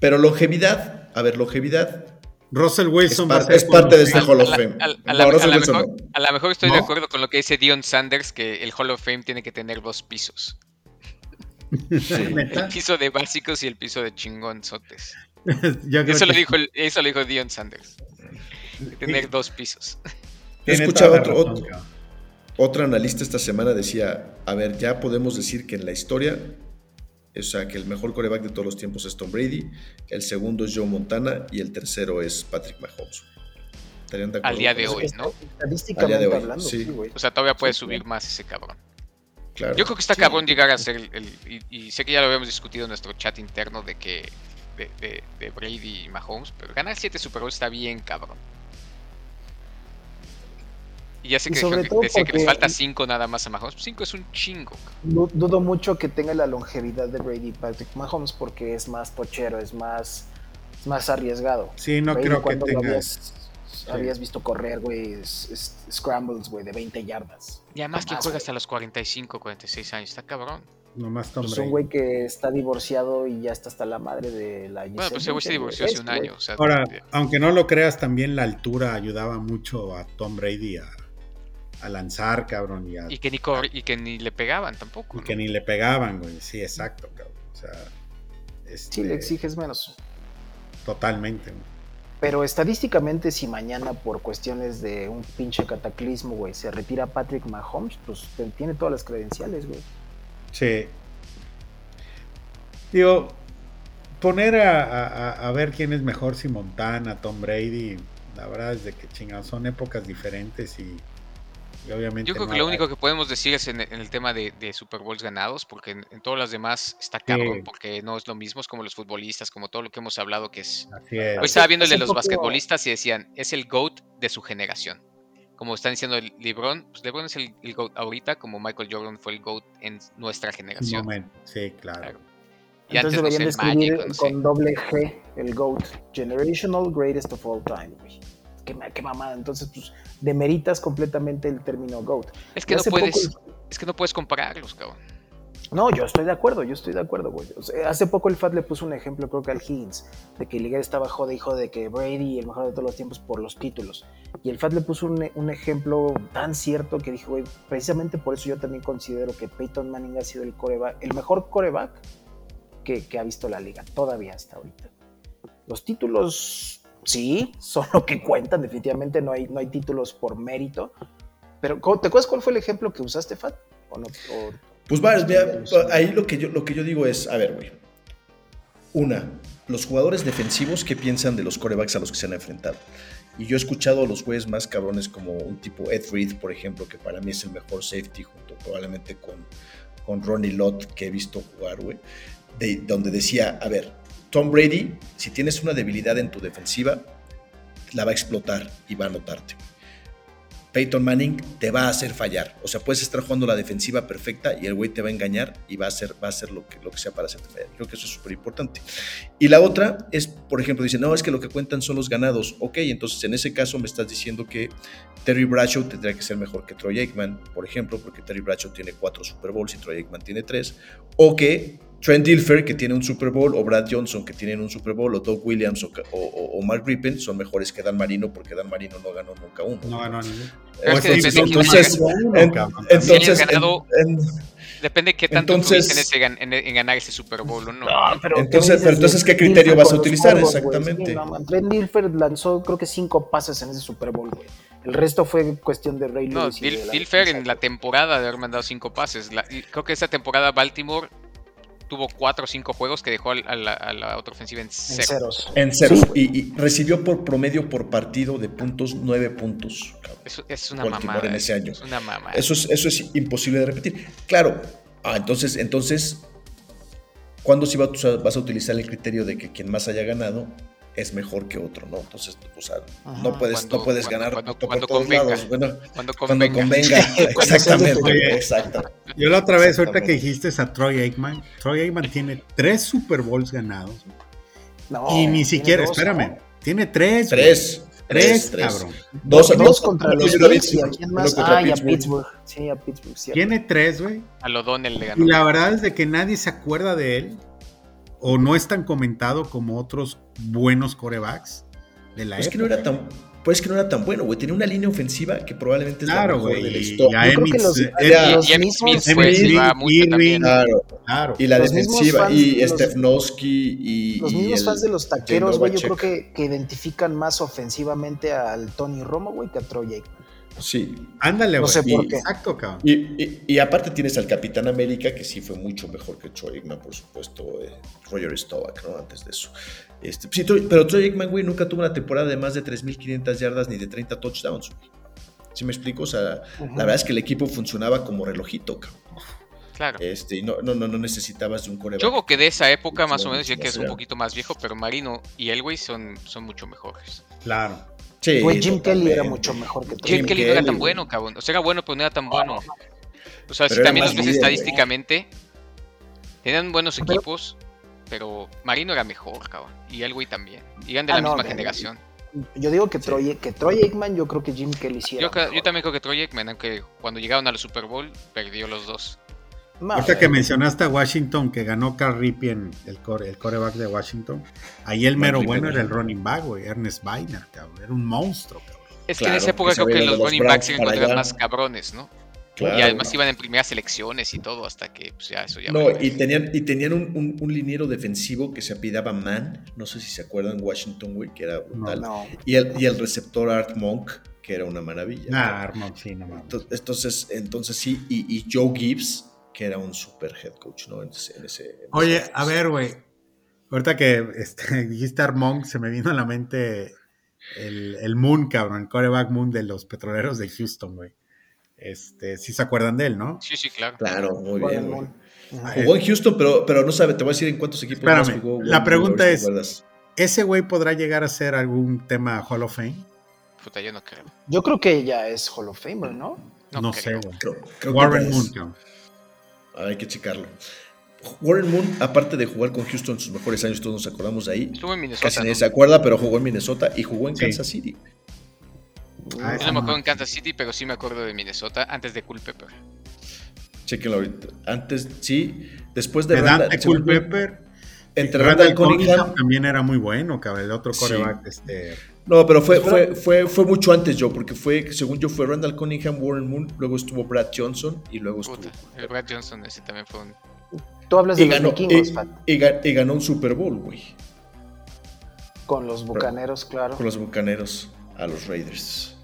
pero longevidad. A ver, longevidad. Russell Es, Wilson va a par- ser es parte de este. Hall of Fame. a- a No, la- Russell a la Wilson mejor- no. A lo mejor estoy de acuerdo con lo que dice Dion Sanders, que el Hall of Fame tiene que tener dos pisos. El piso de básicos y el piso de chingonzotes. Eso lo, dijo, eso lo dijo Dion Sanders. Tener dos pisos. Yo escuchaba otro, otro, otro analista esta semana decía, a ver, ya podemos decir que en la historia, o sea, que el mejor coreback de todos los tiempos es Tom Brady, el segundo es Joe Montana y el tercero es Patrick Mahomes. ¿Estarían de acuerdo Al día de eso? hoy, ¿no? Estadísticamente Al día de hoy, hablando, sí. sí, güey. O sea, todavía puede Sí, subir más ese cabrón. Claro. Yo creo que está cabrón llegar a ser el. el- y, y sé que ya lo habíamos discutido en nuestro chat interno de que de, de- de Brady y Mahomes, pero ganar 7 Super Bowls está bien, cabrón. Y ya sé que sobre creo que todo decía que les porque- falta 5 nada más a Mahomes. 5 es un chingo. Dudo mucho que tenga la longevidad de Brady Patrick Mahomes porque es más pochero, es más, es más arriesgado. Sí, no Brady, creo que cuando lo tenga. habías, habías visto correr, güey, es- es- scrambles, güey, de 20 yardas. Y además que juega hasta los 45, 46 años. Está cabrón. Nomás Tom Pues un güey que está divorciado y ya está hasta la madre de la Bueno, pues ese güey se divorció hace un año. O sea, Ahora, aunque no lo creas, también la altura ayudaba mucho a Tom Brady a, a lanzar, cabrón, y, a- y que ni cor- y que ni le pegaban tampoco. y ¿no? que ni le pegaban, güey. Sí, exacto, cabrón. O sea, este, Sí, le exiges menos. totalmente. güey. Pero estadísticamente, si mañana por cuestiones de un pinche cataclismo, güey, se retira Patrick Mahomes, pues tiene todas las credenciales, güey. Sí. Digo, poner a, a- a- a ver quién es mejor, si Montana, Tom Brady, la verdad es de que chingados, son épocas diferentes y, y obviamente. Yo creo no que lo único que podemos decir es en, en el tema de, de Super Bowls ganados, porque en, en todas las demás está cabrón, Sí. porque no es lo mismo, es como los futbolistas, como todo lo que hemos hablado, que es... Así es. Hoy estaba viendo el de los poco- basquetbolistas y decían, es el GOAT de su generación. Como están diciendo el LeBron, pues LeBron es el, el GOAT ahorita, como Michael Jordan fue el GOAT en nuestra generación. momento. Sí, claro. Claro. Y Entonces antes, no deberían sé, el describir Magic, no sé. con doble G el GOAT, Generational Greatest of All Time, güey. Qué, qué mamada. Entonces, pues, demeritas completamente el término GOAT. Es que no poco puedes, el- es que no puedes compararlos, cabrón. No, yo estoy de acuerdo, yo estoy de acuerdo, güey. O sea, hace poco el FAT le puso un ejemplo, creo que al Higgins, de que Liga estaba jode hijo de que Brady, el mejor de todos los tiempos, por los títulos. Y el FAT le puso un, un ejemplo tan cierto que dijo, güey, precisamente por eso yo también considero que Peyton Manning ha sido el coreback, el mejor coreback que, que ha visto la liga, todavía hasta ahorita. Los títulos, sí, son lo que cuentan, definitivamente no hay, no hay títulos por mérito. Pero, ¿cómo- ¿te acuerdas cuál fue el ejemplo que usaste, Fat? ¿O no? ¿O- Pues varios, mira, ahí lo que yo, lo que yo digo es, a ver, güey. Una, los jugadores defensivos, ¿qué piensan de los corebacks a los que se han enfrentado? Y yo he escuchado a los güeyes más cabrones como un tipo Ed Reed, por ejemplo, que para mí es el mejor safety, junto probablemente con, con Ronnie Lott, que he visto jugar, güey, de, donde decía, a ver, Tom Brady, si tienes una debilidad en tu defensiva, la va a explotar y va a anotarte. Peyton Manning te va a hacer fallar. O sea, puedes estar jugando la defensiva perfecta y el güey te va a engañar y va a hacer, va a lo, que, lo que sea para hacerte fallar. Creo que eso es súper importante. Y la otra es, por ejemplo, dice, no, es que lo que cuentan son los ganados. Ok, entonces en ese caso me estás diciendo que Terry Bradshaw tendría que ser mejor que Troy Aikman, por ejemplo, porque Terry Bradshaw tiene cuatro Super Bowls y Troy Aikman tiene tres. O que Trent Dilfer, que tiene un Super Bowl, o Brad Johnson, que tienen un Super Bowl, o Doug Williams, o, o- o Mark Rippen, son mejores que Dan Marino, porque Dan Marino no ganó nunca uno. No ganó ninguno. Pero es que depende de quién entonces, entonces, Si ganado- en- en- Depende de qué tanto Entonces- tuviste en, ese gan- en, en ganar ese Super Bowl o no. pero Entonces- ¿qué me dices pero entonces, ¿qué criterio Dilfer vas a utilizar? Exactamente. Sí, no, man, Trent Dilfer lanzó creo que cinco pases en ese Super Bowl, güey. El resto fue cuestión de Ray No, Lewis. y Dil- de la Dilfer en la temporada de haber mandado cinco pases. La- creo que esa temporada Baltimore tuvo cuatro o cinco juegos que dejó al- a la, a la otra ofensiva en En cero. ceros. en cero. Sí, y, y recibió por promedio por partido de puntos nueve puntos. Eso es una mamada. en ese año. Es una mamada. Eso es, eso es imposible de repetir. Claro, ah, entonces, entonces, ¿cuándo sí va- vas a utilizar el criterio de que quien más haya ganado es mejor que otro, ¿no? Entonces, o sea, Ajá. no puedes, Cuando- no puedes cuando- ganar cuando- por cuando todos convenga. lados. Bueno, Cuando cuando convenga. convenga. Exactamente, exacto. Yo la otra vez, ahorita que dijiste es a Troy Aikman, Troy Aikman tiene tres Super Bowls ganados No, y ni siquiera, dos, espérame, ¿no? tiene tres. güey. Tres. Tres, cabrón. Dos, Dos, dos contra los contra Bills y a Pittsburgh, quién más. contra Ah, y a Pittsburgh. Sí, a Pittsburgh, cierto. Tiene tres, güey. A O'Donnell le ganó. Y la verdad es de que nadie se acuerda de él o no es tan comentado como otros buenos corebacks de la Pues que época. no era tan, pues que no era tan bueno, güey. Tenía una línea ofensiva que probablemente es Claro, la mejor güey. de la y historia. Yo que los- eh, era- Y, los y mucho también. Claro. Claro. Y la Los defensiva, y de los- Stefnowski y. Los y mismos el- fans de los taqueros, güey, yo creo que, que identifican más ofensivamente al Tony Romo, güey, que a Troy Aikman. Sí. Ándale, No güey. sé por Y- qué. Exacto, cabrón. Y, y- y aparte tienes al Capitán América, que sí fue mucho mejor que Troy Aikman, por supuesto, eh, Roger Staubach, ¿no? Antes de eso. Este, sí, Troy- pero Troy Aikman, güey, nunca tuvo una temporada de más de 3.500 yardas ni de 30 touchdowns, güey. ¿Sí me explico? O sea, la verdad es que el equipo funcionaba como relojito, cabrón. Claro. Este, y no, no, no, no necesitabas de un coreback. Yo creo que de esa época, más o menos, ya que es un poquito más viejo, pero Marino y Elway son, son mucho mejores. Claro. Sí, Güey, Jim Kelly era mucho mejor que Jim Jim Kelly no era tan bueno, cabrón. O sea, era bueno, pero no era tan bueno. O sea, Pero si también los ves líder, güey. estadísticamente, tenían buenos Pero- equipos, pero Marino era mejor, cabrón. Y Elway también. Y eran de Ah, la no, misma generación. Yo digo que Troy, que Troy Aikman, yo creo que Jim Kelly sí era Yo, también creo que Troy Aikman, aunque cuando llegaron al Super Bowl, perdió los dos. Ahorita güey. que mencionaste a Washington, que ganó Carl Ripien, el, core, el coreback de Washington, ahí el mero Ripien, bueno era el running back, güey, Ernest Weiner, cabrón. Era un monstruo, cabrón. Es que en esa época creo que los running backs se encontraban más cabrones, ¿no? Claro. Y además iban en primeras selecciones y todo, hasta que pues, ya eso ya. No, y tenían, y tenían un, un, un liniero defensivo que se apidaba Man, no sé si se acuerdan, Washington, güey, que era brutal. No. Y, el, y el receptor Art Monk, que era una maravilla. Ah, Armand, sí, no mames. Entonces, entonces sí, y, y Joe Gibbs, que era un super head coach, ¿no? En ese, en ese- en Oye, ese- a ver, güey. Ahorita que este, dijiste Armond, se me vino a la mente el, el Moon, cabrón, el coreback Moon de los petroleros de Houston, güey. Este, sí se acuerdan de él, ¿no? Sí, sí, claro. Claro, muy bien, güey. Jugó en Houston, pero, pero no sabe, te voy a decir en cuántos equipos más Espérame, jugó. la pregunta si es-. ¿Ese güey podrá llegar a ser algún tema Hall of Fame? Puta, yo no creo. Yo creo que ya es Hall of Famer, ¿no? No, No, creo. sé, güey. Creo- creo que Warren. Moon, cabrón. Hay que checarlo. Warren Moon, aparte de jugar con Houston en sus mejores años, todos nos acordamos de ahí. Estuvo en Casi Minnesota. nadie ¿no? se acuerda, pero jugó en Minnesota y jugó en Sí. Kansas City. Ah, Yo no me acuerdo en Kansas City, pero sí me acuerdo de Minnesota antes de Cool Pepper. Chequenlo ahorita. Antes, sí. Después de De Dante Culpepper. Entre Randall Randall Cunningham. también era muy bueno, cabrón. El otro Sí. coreback, este. No, pero fue, fue, fue, fue mucho antes yo, porque fue, según yo, fue Randall Cunningham, Warren Moon, luego estuvo Brad Johnson y luego estuvo. Puta, el Brad Johnson ese también fue un... Tú hablas de Y los ganó, vikingos, y- Pat, y ga- y ganó un Super Bowl, güey, con los bucaneros, claro. con los bucaneros a los Raiders.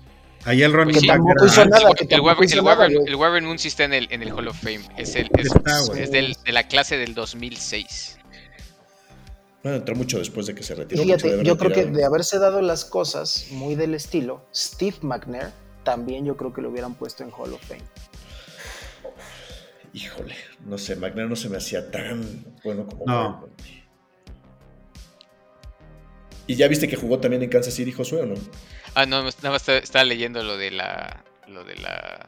Ahí el running Pues sí. back Tampoco hizo nada, el, que el tampoco Warren, hizo el nada, Warren- el Warren Moon sí está en el, en el Hall of Fame. Es, el, es, Está, es del- de la clase del 2006. Bueno, entró mucho después de que se retiró. Fíjate, yo creo que de haberse dado las cosas muy del estilo, Steve McNair también yo creo que lo hubieran puesto en Hall of Fame. Híjole, no sé, McNair no se me hacía tan bueno como No. ¿Y ya viste que jugó también en Kansas City, Josué, o no? Ah, no, nada más estaba, estaba leyendo lo de la... Lo de la...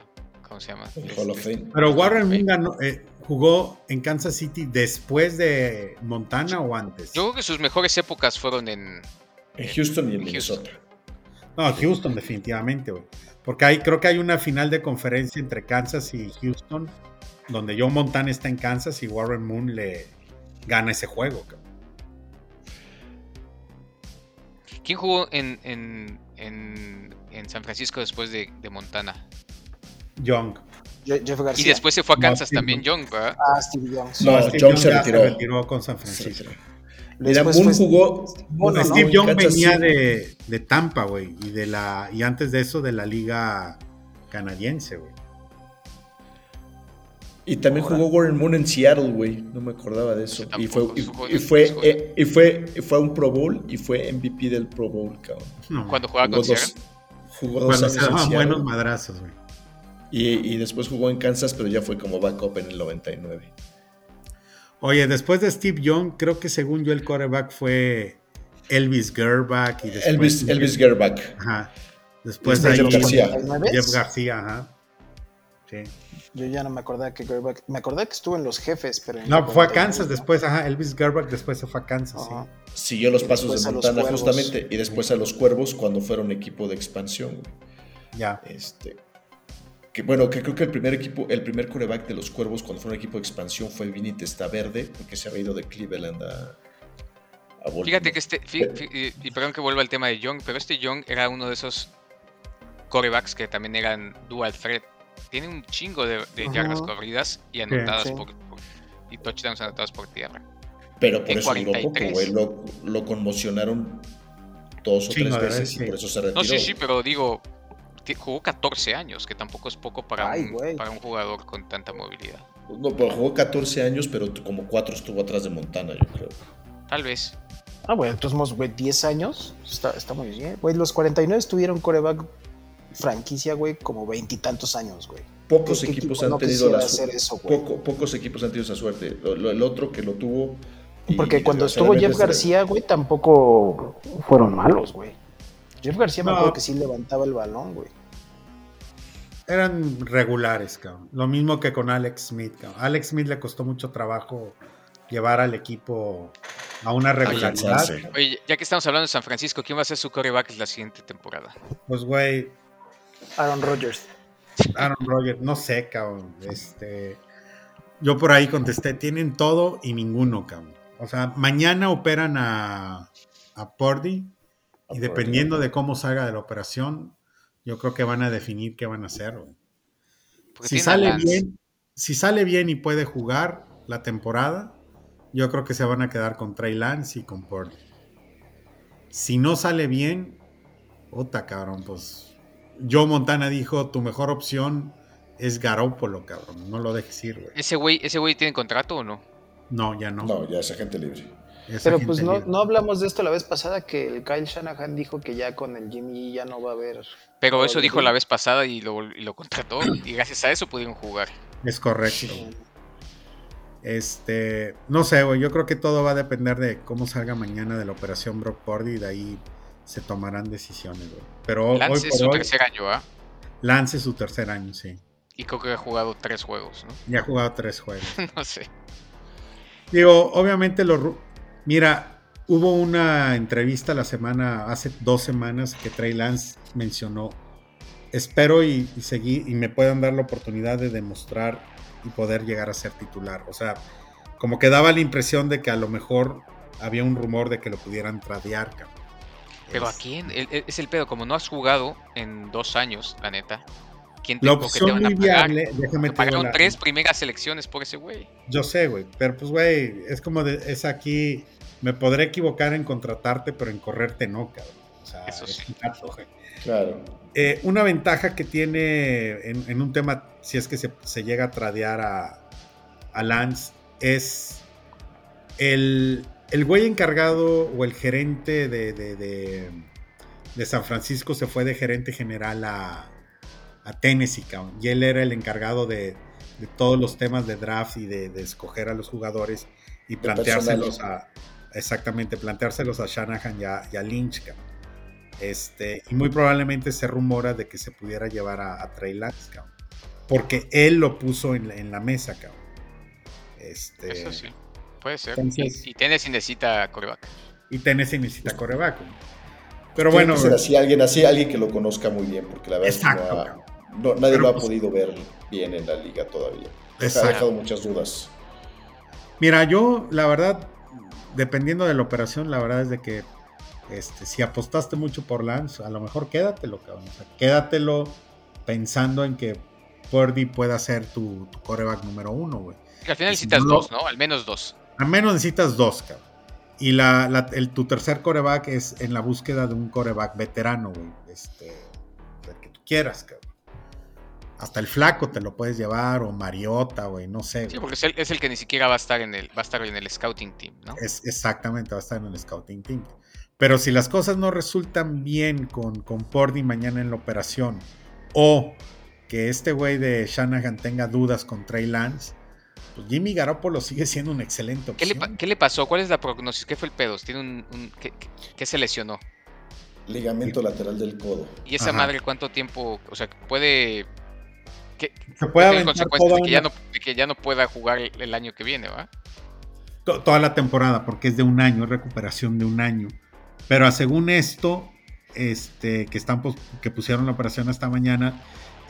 ¿Cómo se llama? El Hall of Este- Fame. Pero Warren Ok. Moon ganó- eh, jugó en Kansas City después de Montana o antes. Yo creo que sus mejores épocas fueron en... En Houston y en. Minnesota. No, Houston, definitivamente, güey. Porque hay, creo que hay una final de conferencia entre Kansas y Houston, donde Joe Montana está en Kansas y Warren Moon le gana ese juego. cabrón. ¿Quién jugó en, en, en, en San Francisco después de, de Montana? Young. Y después se fue a No, Kansas también, no. Young, ¿verdad? Ah, Steve Young. sí. No, Steve Young se retiró. con San Francisco. sí. Mira, Moon fue- jugó. Bueno, ¿no? Steve Young Kansas venía de, de Tampa, güey, y de la y antes de eso de la liga canadiense, güey. Y también Ahora. jugó Warren Moon en Seattle, güey. No me acordaba de eso. Y fue, y, fue, eh, y fue, y fue un Pro Bowl y fue MVP del Pro Bowl, cabrón. No, Cuando jugaba Jugó con dos, Seattle. jugó dos cuando años se daban Seattle. buenos madrazos, güey. Y, y después jugó en Kansas, pero ya fue como backup en el 99. Oye, después de Steve Young, creo que según yo el quarterback fue Elvis Gerbach y después Elvis, Elvis Gerbach. Ajá. Después Después ahí Jeff García. 49. Jeff García, ajá. Sí. Yo ya no me acordaba que Gerback. Me acordaba que estuvo en los jefes, pero. en No, fue a 49, Kansas ¿no? después, ajá. Elvis Gerbach después se fue a Kansas, sí. Siguió los Y pasos de Montana justamente. Y después a los Cuervos cuando fueron equipo de expansión, güey. Ya. Este, que bueno, que creo que el primer equipo, el primer coreback de los Cuervos cuando fue un equipo de expansión fue Vinny Testaverde, porque se había ido de Cleveland a, a. Fíjate que este, fí- fí- y, y perdón que vuelva al tema de Young, pero este Young era uno de esos corebacks que también eran dual threat. Tiene un chingo de, de yardas corridas y anotadas sí. por, por- y touchdowns anotados por tierra. Pero por en eso duró poco, 43. güey. Lo, lo conmocionaron dos o Chingo tres veces y sí. por eso se retiró. No, sí, sí, pero digo, jugó 14 años, que tampoco es poco para, Ay, un, güey. para un jugador con tanta movilidad. No, pero jugó 14 años, pero como cuatro estuvo atrás de Montana, yo creo. Tal vez. Ah, bueno, entonces, güey, 10 años. Está, está muy bien. Güey, los 49 tuvieron coreback franquicia, güey, como veintitantos años, güey. pocos ¿Qué- qué equipos equipo han no tenido la quisiera su- hacer eso, güey? poco- pocos equipos han tenido esa suerte. Lo- lo- el otro que lo tuvo. y Porque cuando estuvo Jeff García, güey, tampoco fueron malos, güey. Jeff García me No. acuerdo que sí levantaba el balón, güey. Eran regulares, cabrón. Lo mismo que con Alex Smith, cabrón. Alex Smith le costó mucho trabajo llevar al equipo a una regularidad. Oye, ya que estamos hablando de San Francisco, ¿quién va a ser su coreback la siguiente temporada? Pues, güey, Aaron Rodgers. Aaron Rodgers, no sé, cabrón. Este, yo por ahí contesté, tienen todo y ninguno, cabrón. O sea, mañana operan a, a Purdy y dependiendo de cómo salga de la operación, yo creo que van a definir qué van a hacer, Si sale bien, si sale bien y puede jugar la temporada, yo creo que se van a quedar con Trey Lance y con Purdy. Si no sale bien, puta cabrón, pues Joe Montana dijo, tu mejor opción es Garópolo, cabrón, no lo dejes ir, güey. ¿Ese güey, ¿Ese güey tiene contrato o no? No, ya no. No, ya es agente libre. Pero pues no, no hablamos de esto la vez pasada que el Kyle Shanahan dijo que ya con el Jimmy ya no va a haber. Pero eso dijo la vez pasada y lo, y lo contrató. Y gracias a eso pudieron jugar. Es correcto. Este, no sé, güey, yo creo que todo va a depender de cómo salga mañana de la operación Brock Purdy y de ahí se tomarán decisiones, güey. Pero hoy Lance es por su hoy, tercer año, ¿ah? Lance es su tercer año, sí. Y creo que ha jugado tres juegos, ¿no? Ya ha jugado tres juegos. no sé. Digo, obviamente los... Mira, hubo una entrevista la semana, hace dos semanas, que Trey Lance mencionó, espero y, y seguir y me puedan dar la oportunidad de demostrar y poder llegar a ser titular. O sea, como que daba la impresión de que a lo mejor había un rumor de que lo pudieran tradear, cabrón. Pero ¿a Es- quién? El- el- Es el pedo. Como no has jugado en dos años, la neta. ¿Quién te, La te opción van a muy pagar? viable, déjame Te digo pagaron la- tres primeras selecciones por ese güey. Yo sé, güey, pero pues, güey, es como de, es aquí, me podré equivocar en contratarte, pero en correrte no, cabrón. O sea, Eso es sí. un dato, güey. Claro. Eh, una ventaja que tiene en, en un tema, si es que se, se llega a tradear a, a Lance, es el, el güey encargado o el gerente de, de- de- de San Francisco se fue de gerente general a, a Tennessee, cabrón. Y él era el encargado de, de todos los temas de draft y de, de escoger a los jugadores y planteárselos a, exactamente, planteárselos a Shanahan y a, y a Lynch, cabrón. Este, y muy probablemente se rumora de que se pudiera llevar a, a Trey Lance, cabrón. Porque él lo puso en, la- en la mesa, cabrón. Este, Eso sí. Puede ser. entonces- y, y Tennessee necesita coreback. Y Tennessee necesita coreback. Pero Tiene bueno, que ser así, alguien así, alguien que lo conozca muy bien, porque la verdad Exacto, es que no ha-. No- nadie Pero, lo ha pues- podido ver bien en la liga todavía. Ha Exacto. dejado muchas dudas. Mira, yo, la verdad, dependiendo de la operación, la verdad es de que este, si apostaste mucho por Lance, a lo mejor quédatelo, cabrón. O sea, quédatelo pensando en que Purdy pueda ser tu, tu coreback número uno, güey. Y al final Y si necesitas no dos, ¿no? Al menos dos. Al menos necesitas dos, cabrón. Y la, la- el, tu tercer coreback es en la búsqueda de un coreback veterano, güey. Este, el que tú quieras, cabrón. Hasta el flaco te lo puedes llevar, o Mariota, güey, no sé. Sí, porque es el, es el que ni siquiera va a estar en el, va a estar en el scouting team, ¿no? Es exactamente, va a estar en el scouting team. Pero si las cosas no resultan bien con, con Pordy mañana en la operación, o que este güey de Shanahan tenga dudas con Trey Lance, pues Jimmy Garoppolo sigue siendo un excelente ¿Qué le, opción. qué le pasó? ¿Cuál es la prognosis? ¿Qué fue el pedo? ¿Tiene un, un- ¿qué, qué- qué se lesionó? Ligamento lateral del codo. ¿Y esa Ajá. madre cuánto tiempo? O sea, puede... ¿Qué, Se puede consecuencias de que, ya no, de que ya no pueda jugar el, el año que viene, ¿va? to- toda la temporada, porque es de un año, es recuperación de un año. Pero según esto, este, que, están, que pusieron la operación esta mañana,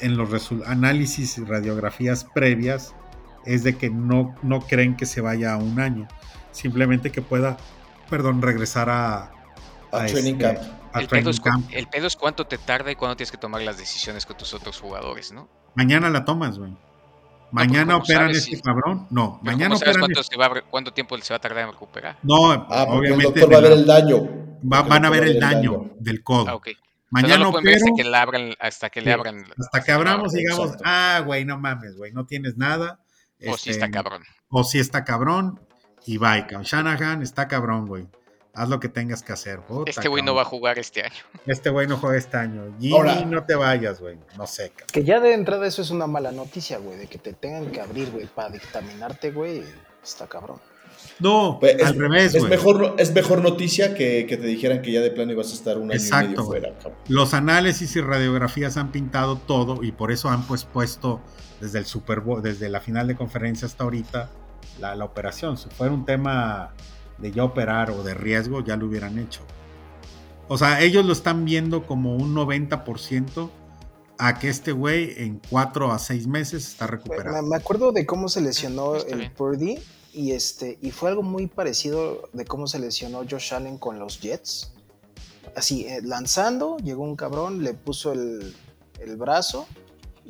en los análisis y radiografías previas, es de que no, no creen que se vaya a un año. Simplemente que pueda, perdón, regresar a, A a training este, camp. a El pedo, es, camp. el pedo es cuánto te tarda y cuándo tienes que tomar las decisiones con tus otros jugadores, ¿no? Mañana la tomas, güey. Mañana ¿cómo operan sabes este si- cabrón. No, Pero mañana ¿cómo sabes operan. cuánto, se va a re- cuánto tiempo se va a tardar en recuperar? No, Ah, el obviamente. doctor va a ver el daño. va- van a ver el daño del codo. Ah, ok. O sea, Mañana no hasta que le abran, hasta que le Sí, abran. Hasta que abramos y digamos, Exacto. ah, güey, no mames, güey, no tienes nada. O si Este, está cabrón. O si está cabrón. Y bye, cabrón. Shanahan está cabrón, güey. Haz lo que tengas que hacer. Puta, Este güey no va a jugar este año. Este güey no juega este año. Jimmy, Ahora- no te vayas, güey. No sé, cabrón. Que ya de entrada eso es una mala noticia, güey, de que te tengan que abrir, güey, para dictaminarte, güey, está cabrón. No, Pues, es, al revés, es güey. mejor, es mejor noticia que, que te dijeran que ya de plano ibas a estar un año y medio fuera. cabrón. Los análisis y radiografías han pintado todo y por eso han pues puesto desde el Super Bowl, desde la final de conferencia hasta ahorita la, la operación. Si fuera un tema de ya operar o de riesgo, ya lo hubieran hecho. O sea, ellos lo están viendo como un 90% a que este güey en 4 a 6 meses está recuperado. me acuerdo de cómo se lesionó el. Purdy y este y fue algo muy parecido de cómo se lesionó Josh Allen con los Jets. Así, eh, lanzando, llegó un cabrón, le puso el, el brazo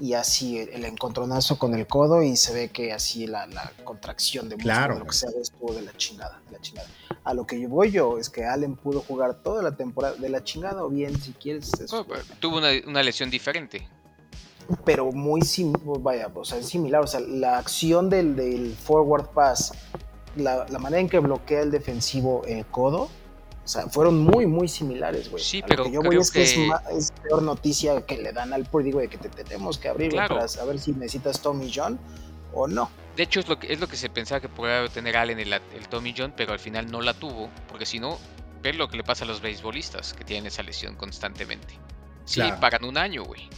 y así el, encontronazo con el codo y se ve que así la, la contracción de músculo, Claro, lo que sea, estuvo de la chingada, de la chingada. A lo que yo voy yo es que Allen pudo jugar toda la temporada de la chingada o bien si quieres eso, Bueno, tuvo una, una lesión diferente. pero muy sim vaya, o sea, es similar. O sea, la acción del, del forward pass, la, la manera en que bloquea el defensivo el codo, sea, fueron muy, muy similares, güey. Sí, A lo pero que yo voy creo es que, Es, que- ma- es peor noticia que le dan al Purdy, güey, que te, te tenemos que abrir Claro. para saber si necesitas Tommy John o no. De hecho, es lo que, es lo que se pensaba que podía tener Allen el, el Tommy John, pero al final no la tuvo, porque si no, ver lo que le pasa a los beisbolistas que tienen esa lesión constantemente. Sí, Claro. pagan un año, güey.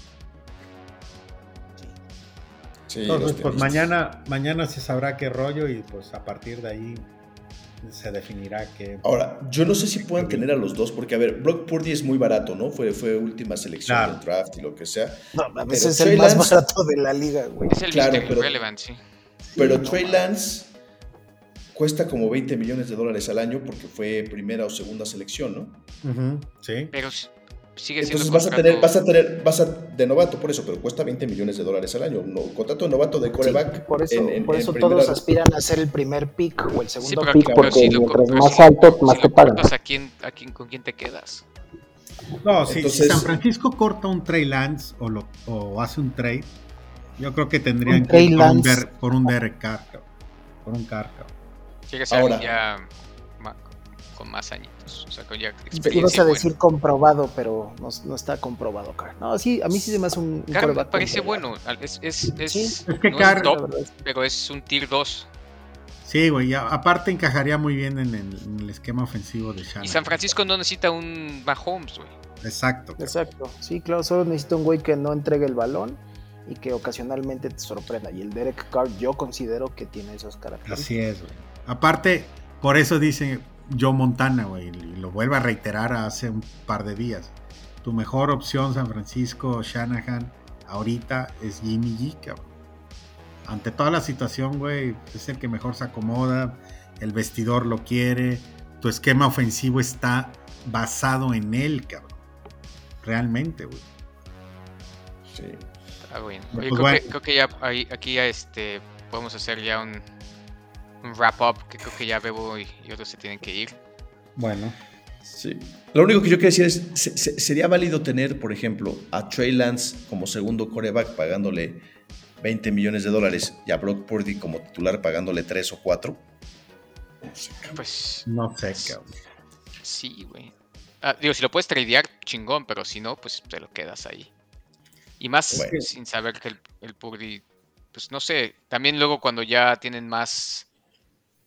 Sí, Entonces, pues mañana, mañana se sabrá qué rollo y pues a partir de ahí se definirá qué. Ahora, yo no sé si puedan tener a los dos, porque a ver, Brock Purdy es muy barato, ¿no? Fue, fue última selección Claro. del draft y lo que sea. No, a veces es Trey el más barato de la liga, güey. Es el Claro, pero- Irrelevant, sí. Pero no Trey. Lance cuesta como 20 millones de dólares al año porque fue primera o segunda selección, ¿no? Ujú, sí. Pero s- sigue siendo Entonces vas a tener, vas a tener, vas a, de novato por eso, pero cuesta 20 millones de dólares al año. No, contrato de novato de Sí, coreback. por eso, en- en- por en eso primera- todos aspiran a ser el primer pick o el Sí, segundo pero, pick, pero porque si lo, mientras más si- alto, más si te lo pagan. cortas, ¿a quién, a quién, ¿Con quién te quedas? No, si, si Entonces- San Francisco corta un Trey Lance o, lo, o hace un trade, yo creo que tendrían Un que ir por un. Der- por un Derek Carr, cabrón. Por un Carr. Tiene que ser ya con más añitos. O sea, con ya Ibas a buena. decir comprobado, pero no, no está comprobado, Carr. No, sí, a mí sí se me hace un, un Carr me parece bueno. Es, es, es, Sí. Es que no Carr- top, pero es un tier 2. Sí, güey, aparte encajaría muy bien en el, en el esquema ofensivo de Shannon. Y San Francisco no necesita un Mahomes, güey. Exacto. Exacto. Sí, claro, solo necesito un güey que no entregue el balón y que ocasionalmente te sorprenda. Y el Derek Carr yo considero que tiene esas características. Así es, güey. Aparte, por eso dice Joe Montana, güey, y lo vuelve a reiterar hace un par de días. Tu mejor opción, San Francisco, Shanahan, ahorita es Jimmy G, cabrón. Ante toda la situación, güey, es el que mejor se acomoda, el vestidor lo quiere, tu esquema ofensivo está basado en él, cabrón. Realmente, güey. Sí. Ah, bueno. Pues Oye, creo, bueno. que, creo que ya ahí, aquí ya este, podemos hacer ya un, un wrap up. Que creo que ya Bebo y, y otros se tienen que ir. Bueno. Sí. Lo único que yo quiero decir es, se- se- ¿sería válido tener, por ejemplo, a Trey Lance como segundo coreback pagándole 20 millones de dólares y a Brock Purdy como titular pagándole 3 o 4? Pues No sé, cabrón. sí, güey. Ah, digo, si lo puedes tradear, chingón, pero si no, pues te lo quedas ahí. Y más Bueno. sin saber que el, el Purdy, pues no sé, también luego cuando ya tienen más,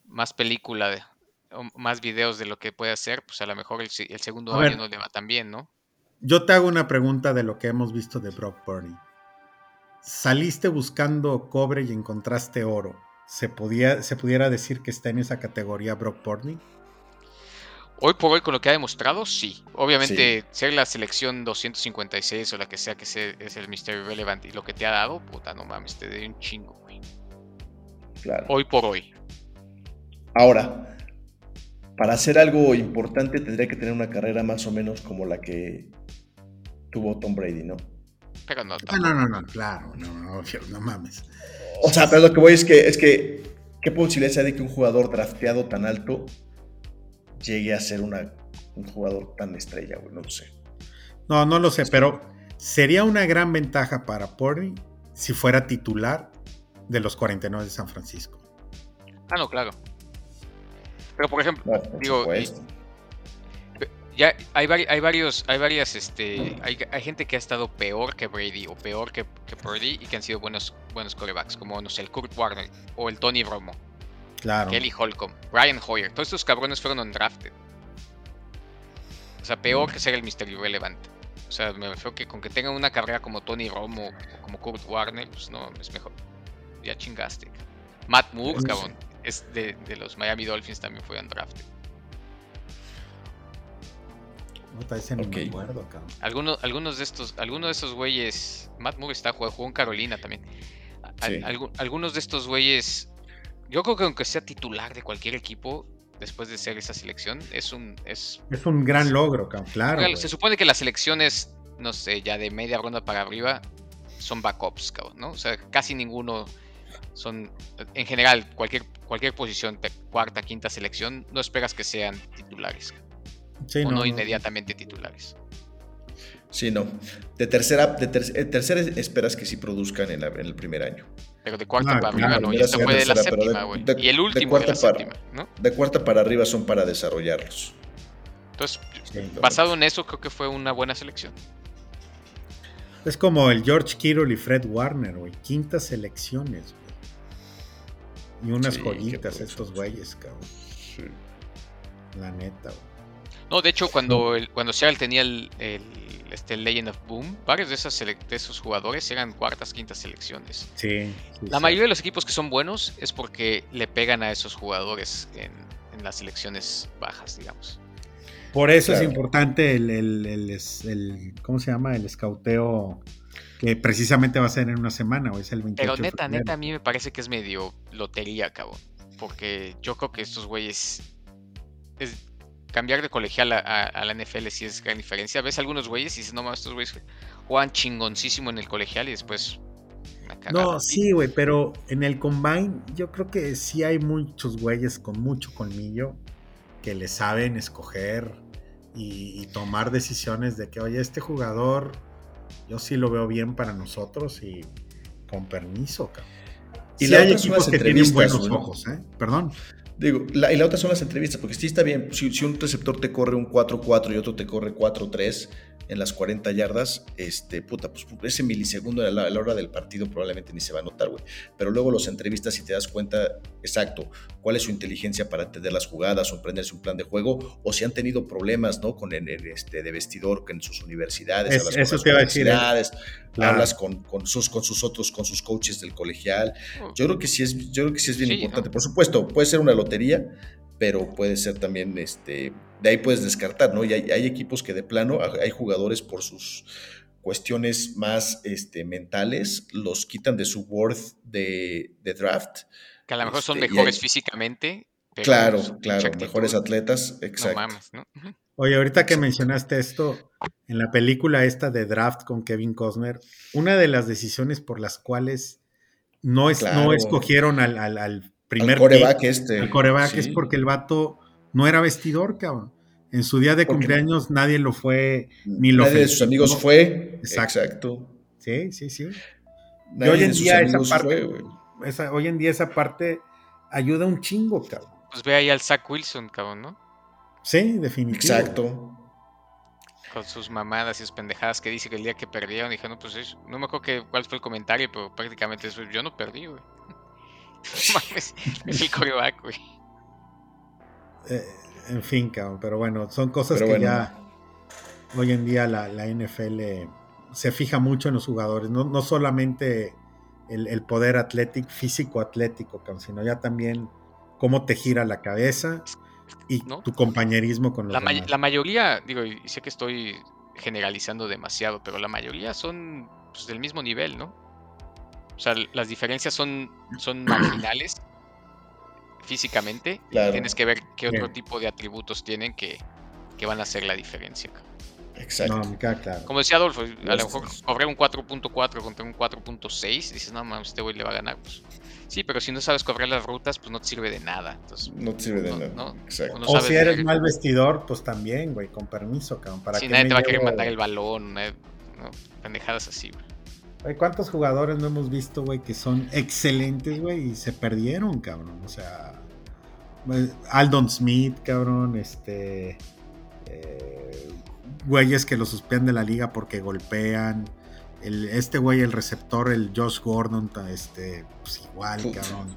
más película, de- o más videos de lo que puede hacer, pues a lo mejor el, se- el segundo A año ver. no le va tan bien, ¿no? Yo te hago una pregunta de lo que hemos visto de Brock Purdy. Saliste buscando cobre y encontraste oro. ¿Se, podía, ¿Se pudiera decir que está en esa categoría Brock Purdy? Hoy por hoy, con lo que ha demostrado, sí. Obviamente, ser la selección 256 o la que sea que sea, es el Misterio Relevant y lo que te ha dado, puta, no mames, te doy un chingo, güey. Claro. Hoy por hoy. Ahora, para hacer algo importante tendría que tener una carrera más o menos como la que tuvo Tom Brady, ¿no? Pero no, Ah, no, no, no, claro, no, no, no mames. O sea, pero lo que voy es que, es que, ¿qué posibilidad hay de que un jugador drafteado tan alto llegue a ser una, un jugador tan estrella, güey? No lo sé. No, no lo sé, pero sería una gran ventaja para Purdy si fuera titular de los 49 de San Francisco. Ah, no, claro. Pero por ejemplo, No, por Digo, supuesto. Ya hay, vari- hay varios, hay varias, este, hay, hay gente que ha estado peor que Brady o peor que, que Purdy y que han sido buenos, buenos corebacks, como no sé, el Kurt Warner o el Tony Romo, Claro. Kelly Holcomb, Brian Hoyer, todos estos cabrones fueron undrafted. O sea, peor que ser el Mr. Irrelevant. O sea, me refiero que con que tengan una carrera como Tony Romo o como Kurt Warner, pues no, es mejor. Ya chingaste. Matt Moore, cabrón, es de, de los Miami Dolphins también fue undrafted. No, ese ni me Ok. acuerdo, cabrón. Algunos, algunos de estos, algunos de estos güeyes, Matt Moore está jugó, jugó en Carolina también. Al- Sí. algu- algunos de estos güeyes, yo creo que aunque sea titular de cualquier equipo, después de ser esa selección, es un, es, Es un gran logro, cabrón. Claro. Se supone que las selecciones, no sé, ya de media ronda para arriba, son backups, cabrón, ¿no? O sea, casi ninguno son, en general, cualquier, cualquier posición, de cuarta, quinta selección, no esperas que sean titulares, Sí, o no, no, no. inmediatamente titulares. Sí, no. De tercera, de ter- eh, tercera esperas que sí produzcan en, la- en el primer año. Pero de cuarta Ah, para claro, arriba, ¿no? Y esta fue de la tercera, de- séptima, güey. de- Y el de último de, cuarta la para- séptima, ¿no? De cuarta para arriba son para desarrollarlos. Entonces, Sí. basado en eso, creo que fue una buena selección. Es como el George Kittle y Fred Warner, güey. Quintas selecciones, güey. Y unas Sí, joyitas estos güeyes, cabrón. La neta, güey. No, de hecho, cuando, el, cuando Seattle tenía el, el, este Legend of Boom, varios de, esas de esos jugadores eran cuartas, quintas selecciones. Sí. sí, La sí. mayoría de los equipos que son buenos es porque le pegan a esos jugadores en, en las selecciones bajas, digamos. Por eso Claro. es importante el, el, el- ¿cómo se llama? El escauteo que precisamente va a ser en una semana, güey. Es el 28 Pero neta, neta, a mí me parece que es medio lotería, cabrón. Porque yo creo que estos güeyes. es- cambiar de colegial a, a- a la NFL sí es gran diferencia. Ves algunos güeyes y dices, no mames, estos güeyes juegan chingoncísimo en el colegial y después. No, sí, güey, pero en el combine yo creo que sí hay muchos güeyes con mucho colmillo que le saben escoger y, y tomar decisiones de que, oye, este jugador yo sí lo veo bien para nosotros y con permiso, cabrón. Y hay equipos que tienen buenos ¿no? ojos, ¿eh? Perdón. Digo, la, y la otra son las entrevistas, porque sí está bien. Si, si un receptor te corre un 4-4 y otro te corre 4-3 en las 40 yardas, este, puta, pues ese milisegundo a la, a la hora del partido probablemente ni se va a notar, güey. Pero luego los entrevistas y te das cuenta, exacto, cuál es su inteligencia para entender las jugadas o emprenderse un plan de juego, o si han tenido problemas, ¿no? Con el, este, de vestidor en sus universidades, Es- eso las te iba a decir, ¿eh? Claro. hablas con, con, sus, con sus otros, con sus coaches del colegial. Yo creo que sí es, yo creo que sí es bien Sí, importante. ¿no? Por supuesto, puede ser una lotería, pero puede ser también, este, de ahí puedes descartar, ¿no? Y hay, hay equipos que de plano, hay jugadores por sus cuestiones más este, mentales, los quitan de su worth de, de draft. Que a lo mejor son Este, mejores hay- físicamente. pero claro, claro, mejores atletas, No exacto. mames, ¿no? Oye, ahorita que mencionaste esto, en la película esta de Draft con Kevin Costner, una de las decisiones por las cuales no, es, Claro. no escogieron al, al, al primer Al coreback pick, este. al coreback sí. es porque el vato no era vestidor, cabrón. En su día de Porque- cumpleaños nadie lo fue, ni lo Nadie de sus amigos fue. Exacto. Exacto. Sí, sí, sí. Nadie hoy en día esa parte- fue. Esa, hoy en día esa parte ayuda un chingo, cabrón. Pues ve ahí al Zach Wilson, cabrón, ¿no? Sí, definitivamente. Exacto. Con sus mamadas y sus pendejadas que dice que el día que perdieron, dije, no, pues es- no me acuerdo que, cuál fue el comentario, pero prácticamente eso, yo no perdí, güey. Mames, es el coreback, güey. Eh, en fin, cabrón, pero bueno, son cosas Pero que bueno. ya hoy en día la, la NFL se fija mucho en los jugadores, no, no solamente el, el poder atlético, físico atlético, cabrón, sino ya también cómo te gira la cabeza y ¿No? tu compañerismo con los La, may- demás. la mayoría, digo, y sé que estoy generalizando demasiado, pero la mayoría son pues, del mismo nivel, ¿no? O sea, las diferencias son, son marginales físicamente. y. Tienes que ver qué otro tipo de atributos tienen que, que van a hacer la diferencia. Exacto. No, claro. Como decía Adolfo, a lo mejor correr un 4.4 contra un 4.6, dices, no mames, este güey le va a ganar. Pues, sí, pero si no sabes correr las rutas, pues no te sirve de nada. Entonces, No te sirve de No, nada. no. Exacto. no o si eres mal vestidor, pues también, güey, con permiso, cabrón. ¿Para si qué nadie te va a querer llevo- mandar el balón, nadie- pendejadas así, güey. Güey, ¿Cuántos jugadores no hemos visto, güey, que son excelentes, güey, y se perdieron, cabrón? O sea, Aldon Smith, cabrón, este. eh, güeyes que lo suspenden de la liga porque golpean. El, este güey, el receptor, el Josh Gordon, este, pues igual, Puta. cabrón.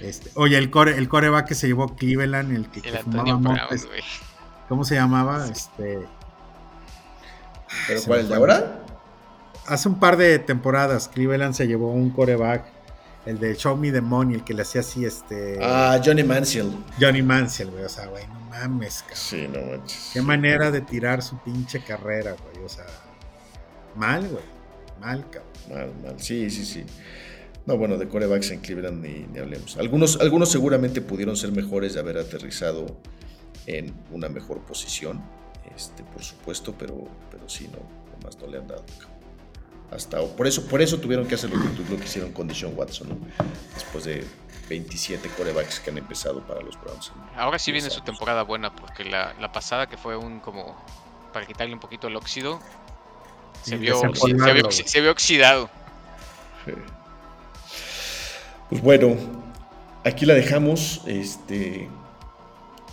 Este, oye, el core, el coreback que se llevó Cleveland, el que, fumaba Brown, montes, güey. ¿cómo se llamaba? Este, ¿Pero cuál, el de ahora? hace un par de temporadas, Cleveland se llevó un coreback, el de Show Me the Money, el que le hacía así, este, Ah, Johnny Manziel. Johnny Mansell, güey, o sea, güey, no mames, cabrón. Sí, no manches. Qué manera de tirar su pinche carrera, güey. O sea, mal, güey. Mal, cabrón. Mal, mal. Sí, sí, sí. No, bueno, de corebacks en Cleveland ni, ni hablemos. Algunos, algunos seguramente pudieron ser mejores de haber aterrizado en una mejor posición, este, por supuesto, pero, pero sí, no, nomás no le han dado. Hasta, por eso, por eso tuvieron que hacer lo que, lo que hicieron con Deshaun Watson, ¿no? Después de 27 corebacks que han empezado para los Browns. Ahora sí 10 viene su temporada buena, porque la, la pasada que fue un como para quitarle un poquito el óxido, se, vio, se, se oxidado. Sí. Pues bueno, aquí la dejamos. Este,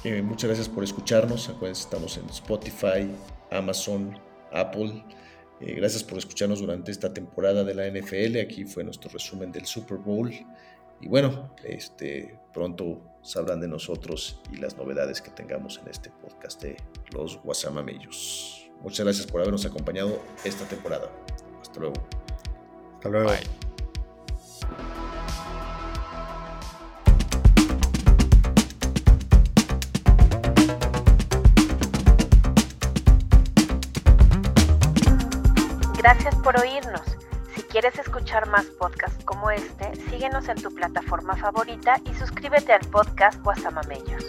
eh, muchas gracias por escucharnos. Acuérdense, estamos en Spotify, Amazon, Apple. Eh, gracias por escucharnos durante esta temporada de la NFL. Aquí fue nuestro resumen del Super Bowl. Y bueno, este, pronto sabrán de nosotros y las novedades que tengamos en este podcast de los Guasamamellos. Muchas gracias por habernos acompañado esta temporada. Hasta luego. Hasta luego. Bye. Gracias por oírnos. Si quieres escuchar más podcasts como este, síguenos en tu plataforma favorita y suscríbete al podcast Guasamamellos.